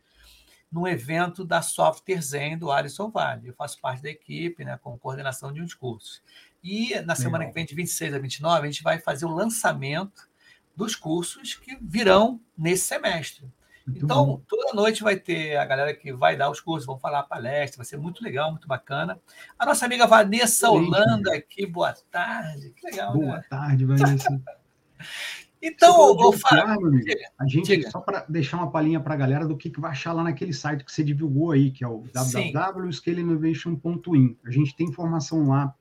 [SPEAKER 1] num evento da Software Zen do Alisson Vale. Eu faço parte da equipe, né, com coordenação de uns cursos. E na semana que vem, de 26 a 29, a gente vai fazer o lançamento dos cursos que virão nesse semestre. Muito então, bom. toda noite vai ter a galera que vai dar os cursos, vão falar a palestra, vai ser muito legal, muito bacana. A nossa amiga Vanessa Holanda aqui, boa tarde. Que legal,
[SPEAKER 4] Boa né? tarde, Vanessa. [LAUGHS]
[SPEAKER 1] então, ô, Fábio,
[SPEAKER 4] a gente, diga. só para deixar uma palhinha para a galera do que, que vai achar lá naquele site que você divulgou aí, que é o www.scaleinnovation.in. A gente tem informação lá,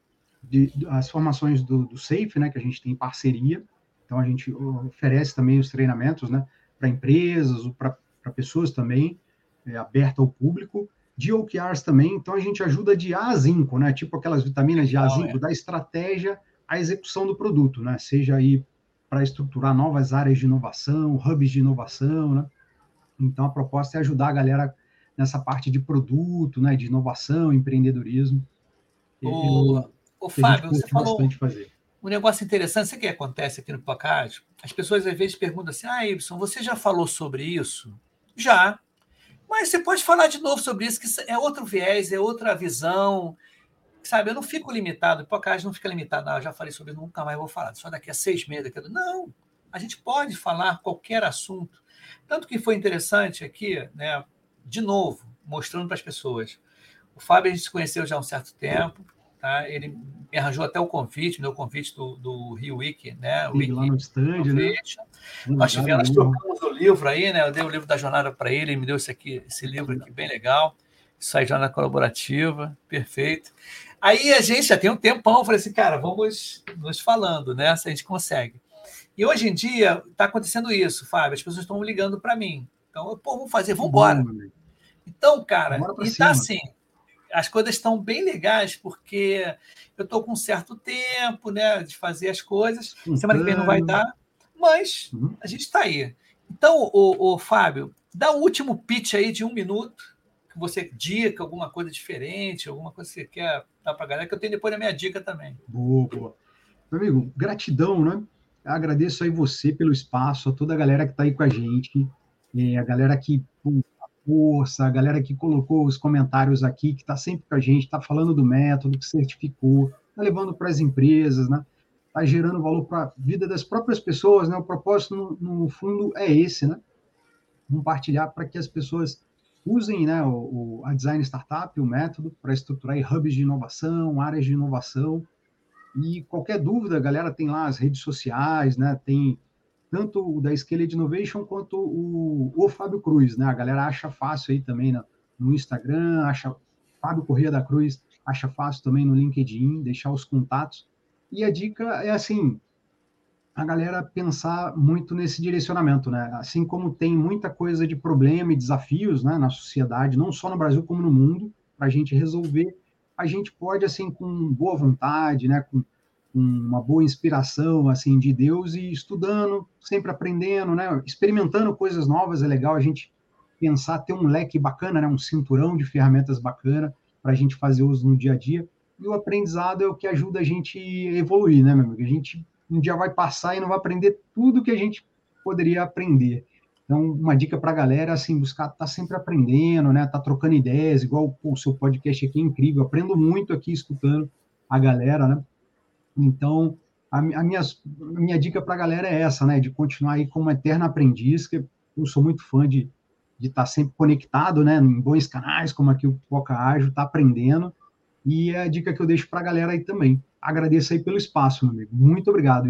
[SPEAKER 4] de, as formações do, do SAFE, né, que a gente tem em parceria. Então, a gente oferece também os treinamentos, né? para empresas, para pessoas também, é, aberta ao público. De OKRs também, então a gente ajuda de A a zinco, né? Tipo aquelas vitaminas de A a zinco, é. da estratégia à execução do produto, né? Seja aí para estruturar novas áreas de inovação, hubs de inovação, né? Então a proposta é ajudar a galera nessa parte de produto, né? De inovação, empreendedorismo.
[SPEAKER 1] O, o Fábio, você falou, fazer um negócio interessante, sabe o que acontece aqui no Pocahontas? As pessoas às vezes perguntam assim: ah, Y, você já falou sobre isso? Já. Mas você pode falar de novo sobre isso, que é outro viés, é outra visão. Sabe, eu não fico limitado, Pocahontas não fica limitado, ah, já falei sobre isso, nunca mais vou falar, só daqui a seis meses. Daqui a... Não, a gente pode falar qualquer assunto. Tanto que foi interessante aqui, né, de novo, mostrando para as pessoas. O Fábio a gente se conheceu já há um certo tempo, tá? ele me arranjou até o convite, me deu o convite do, do Rio Wiki, né? O
[SPEAKER 4] Wiki, lá no stand, né?
[SPEAKER 1] Nós tivemos, nós trocamos o livro aí, né? Eu dei o livro da jornada para ele, ele me deu esse aqui, esse livro aqui bem legal. Isso aí na colaborativa, perfeito. Aí a gente já tem um tempão, eu falei assim, cara, vamos nos falando, né? Se a gente consegue. E hoje em dia está acontecendo isso, Fábio. As pessoas estão ligando para mim. Então, pô, vamos fazer, vamos embora. Então, cara, e tá assim, as coisas estão bem legais, porque eu estou com um certo tempo, né, de fazer as coisas. Semana que vem não vai dar, mas uhum. a gente está aí. Então, o, o Fábio, dá o um último pitch aí de um minuto, que você dica alguma coisa diferente, alguma coisa que você quer dar para a galera, que eu tenho depois a minha dica também.
[SPEAKER 4] Boa, boa. Meu amigo, gratidão, né? agradeço aí você pelo espaço, a toda a galera que está aí com a gente, é, a galera que força, a galera que colocou os comentários aqui, que está sempre com a gente, está falando do método, que certificou, está levando para as empresas, né? Está gerando valor para a vida das próprias pessoas, né? O propósito, no, no fundo, é esse, né? Compartilhar para que as pessoas usem né, o, o, a Design Startup, o método, para estruturar hubs de inovação, áreas de inovação. E qualquer dúvida, galera tem lá as redes sociais, né? Tem tanto o da Scaled Innovation quanto o, o Fábio Cruz, né? A galera acha fácil aí também no, no Instagram, acha Fábio Corrêa da Cruz, acha fácil também no LinkedIn, deixar os contatos. E a dica é assim, a galera pensar muito nesse direcionamento, né? Assim como tem muita coisa de problema e desafios, né, na sociedade, não só no Brasil como no mundo, para a gente resolver, a gente pode assim com boa vontade, né, com uma boa inspiração assim de Deus e estudando, sempre aprendendo, né? Experimentando coisas novas é legal a gente pensar ter um leque bacana, né? Um cinturão de ferramentas bacana para a gente fazer uso no dia a dia. E o aprendizado é o que ajuda a gente a evoluir, né, meu amigo? A gente um dia vai passar e não vai aprender tudo que a gente poderia aprender. Então, uma dica para a galera, assim, buscar estar tá sempre aprendendo, né? Tá trocando ideias, igual o seu podcast aqui é incrível. Aprendo muito aqui escutando a galera, né? Então, a, a, minha, a minha dica para a galera é essa, né? De continuar aí como eterno aprendiz, que eu sou muito fã de de estar tá sempre conectado, né? Em bons canais, como aqui o Poca Ágil, tá aprendendo. E é a dica que eu deixo para a galera aí também. Agradeço aí pelo espaço, meu amigo. Muito obrigado,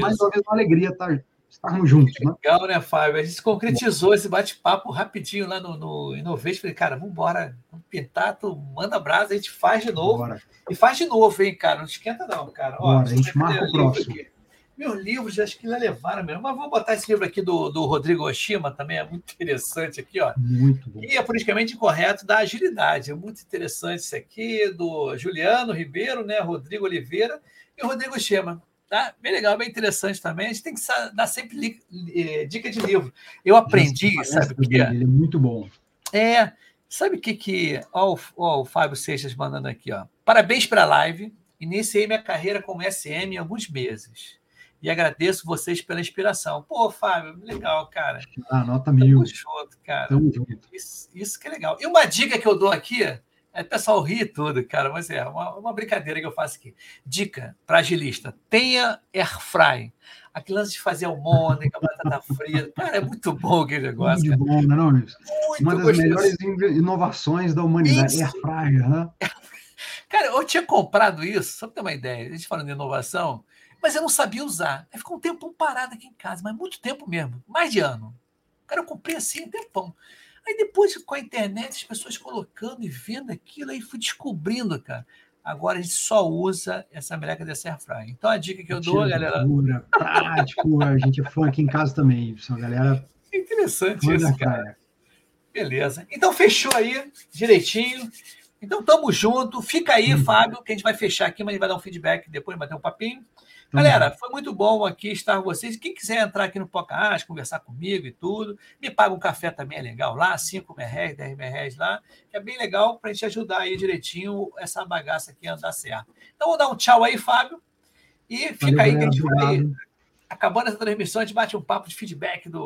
[SPEAKER 4] Mais uma vez, uma alegria estar, tá, estarmos juntos.
[SPEAKER 1] Né? Legal, né, Fábio? A gente concretizou Bom. esse bate-papo rapidinho lá no, no Innovation. Falei, cara, vamos embora, vamos pintar, tu manda brasa, a gente faz de novo. Bora. E faz de novo, hein, cara? Não esquenta, não, cara.
[SPEAKER 4] Ó, Bora, a gente marca o próximo. Aqui.
[SPEAKER 1] Meus livros, acho que levaram mesmo. Mas vou botar esse livro aqui do, do Rodrigo Oshima, também é muito interessante aqui, ó.
[SPEAKER 4] Muito bom.
[SPEAKER 1] E é politicamente incorreto da agilidade. É muito interessante isso aqui, do Juliano Ribeiro, né? Rodrigo Oliveira e o Rodrigo Oshima. Tá? Bem legal, bem interessante também. A gente tem que dar sempre li, dica de livro. Eu aprendi, sabe o que
[SPEAKER 4] é? Ele é muito bom.
[SPEAKER 1] É, sabe o que que... Ó, ó, o Fábio Seixas mandando aqui, ó. Parabéns para a live. Iniciei minha carreira como SM em alguns meses e agradeço vocês pela inspiração. Pô, Fábio, legal, cara.
[SPEAKER 4] Ah, nota mil.
[SPEAKER 1] Junto, cara. Tamo junto. Isso, isso que é legal. E uma dica que eu dou aqui, é, o pessoal ri tudo, cara, mas é uma, uma brincadeira que eu faço aqui. Dica para agilista: tenha air fry. Aquele lance de fazer almôndega, [LAUGHS] batata frita. Cara, é muito bom aquele negócio.
[SPEAKER 4] Muito cara. bom, não é, não, Muito Uma das gostoso. melhores inovações da humanidade. Isso. Air fryer, né? [LAUGHS]
[SPEAKER 1] Cara, eu tinha comprado isso, só para ter uma ideia, a gente falando de inovação, mas eu não sabia usar. Aí ficou um tempo parado aqui em casa, mas muito tempo mesmo, mais de ano. Cara, eu comprei assim um tempão. Aí depois, com a internet, as pessoas colocando e vendo aquilo, aí fui descobrindo, cara. Agora a gente só usa essa meleca dessa airfryer. Então a dica que eu dou, galera.
[SPEAKER 4] Pura, prático, a gente é fã aqui em casa também, pessoal, galera.
[SPEAKER 1] É interessante isso, cara. Beleza. Então fechou aí direitinho. Então tamo junto. Fica aí, hum. Fábio, que a gente vai fechar aqui, mas a gente vai dar um feedback depois, bater um papinho. Galera, foi muito bom aqui estar com vocês. Quem quiser entrar aqui no Pocahontas, conversar comigo e tudo, me paga um café também, é legal lá, 5 reais, 10 reais lá, que é bem legal para a gente ajudar aí direitinho essa bagaça aqui a andar certo. Então, vou dar um tchau aí, Fábio, e fica Valeu, aí que a gente vai. Acabando essa transmissão, a gente bate um papo de feedback do,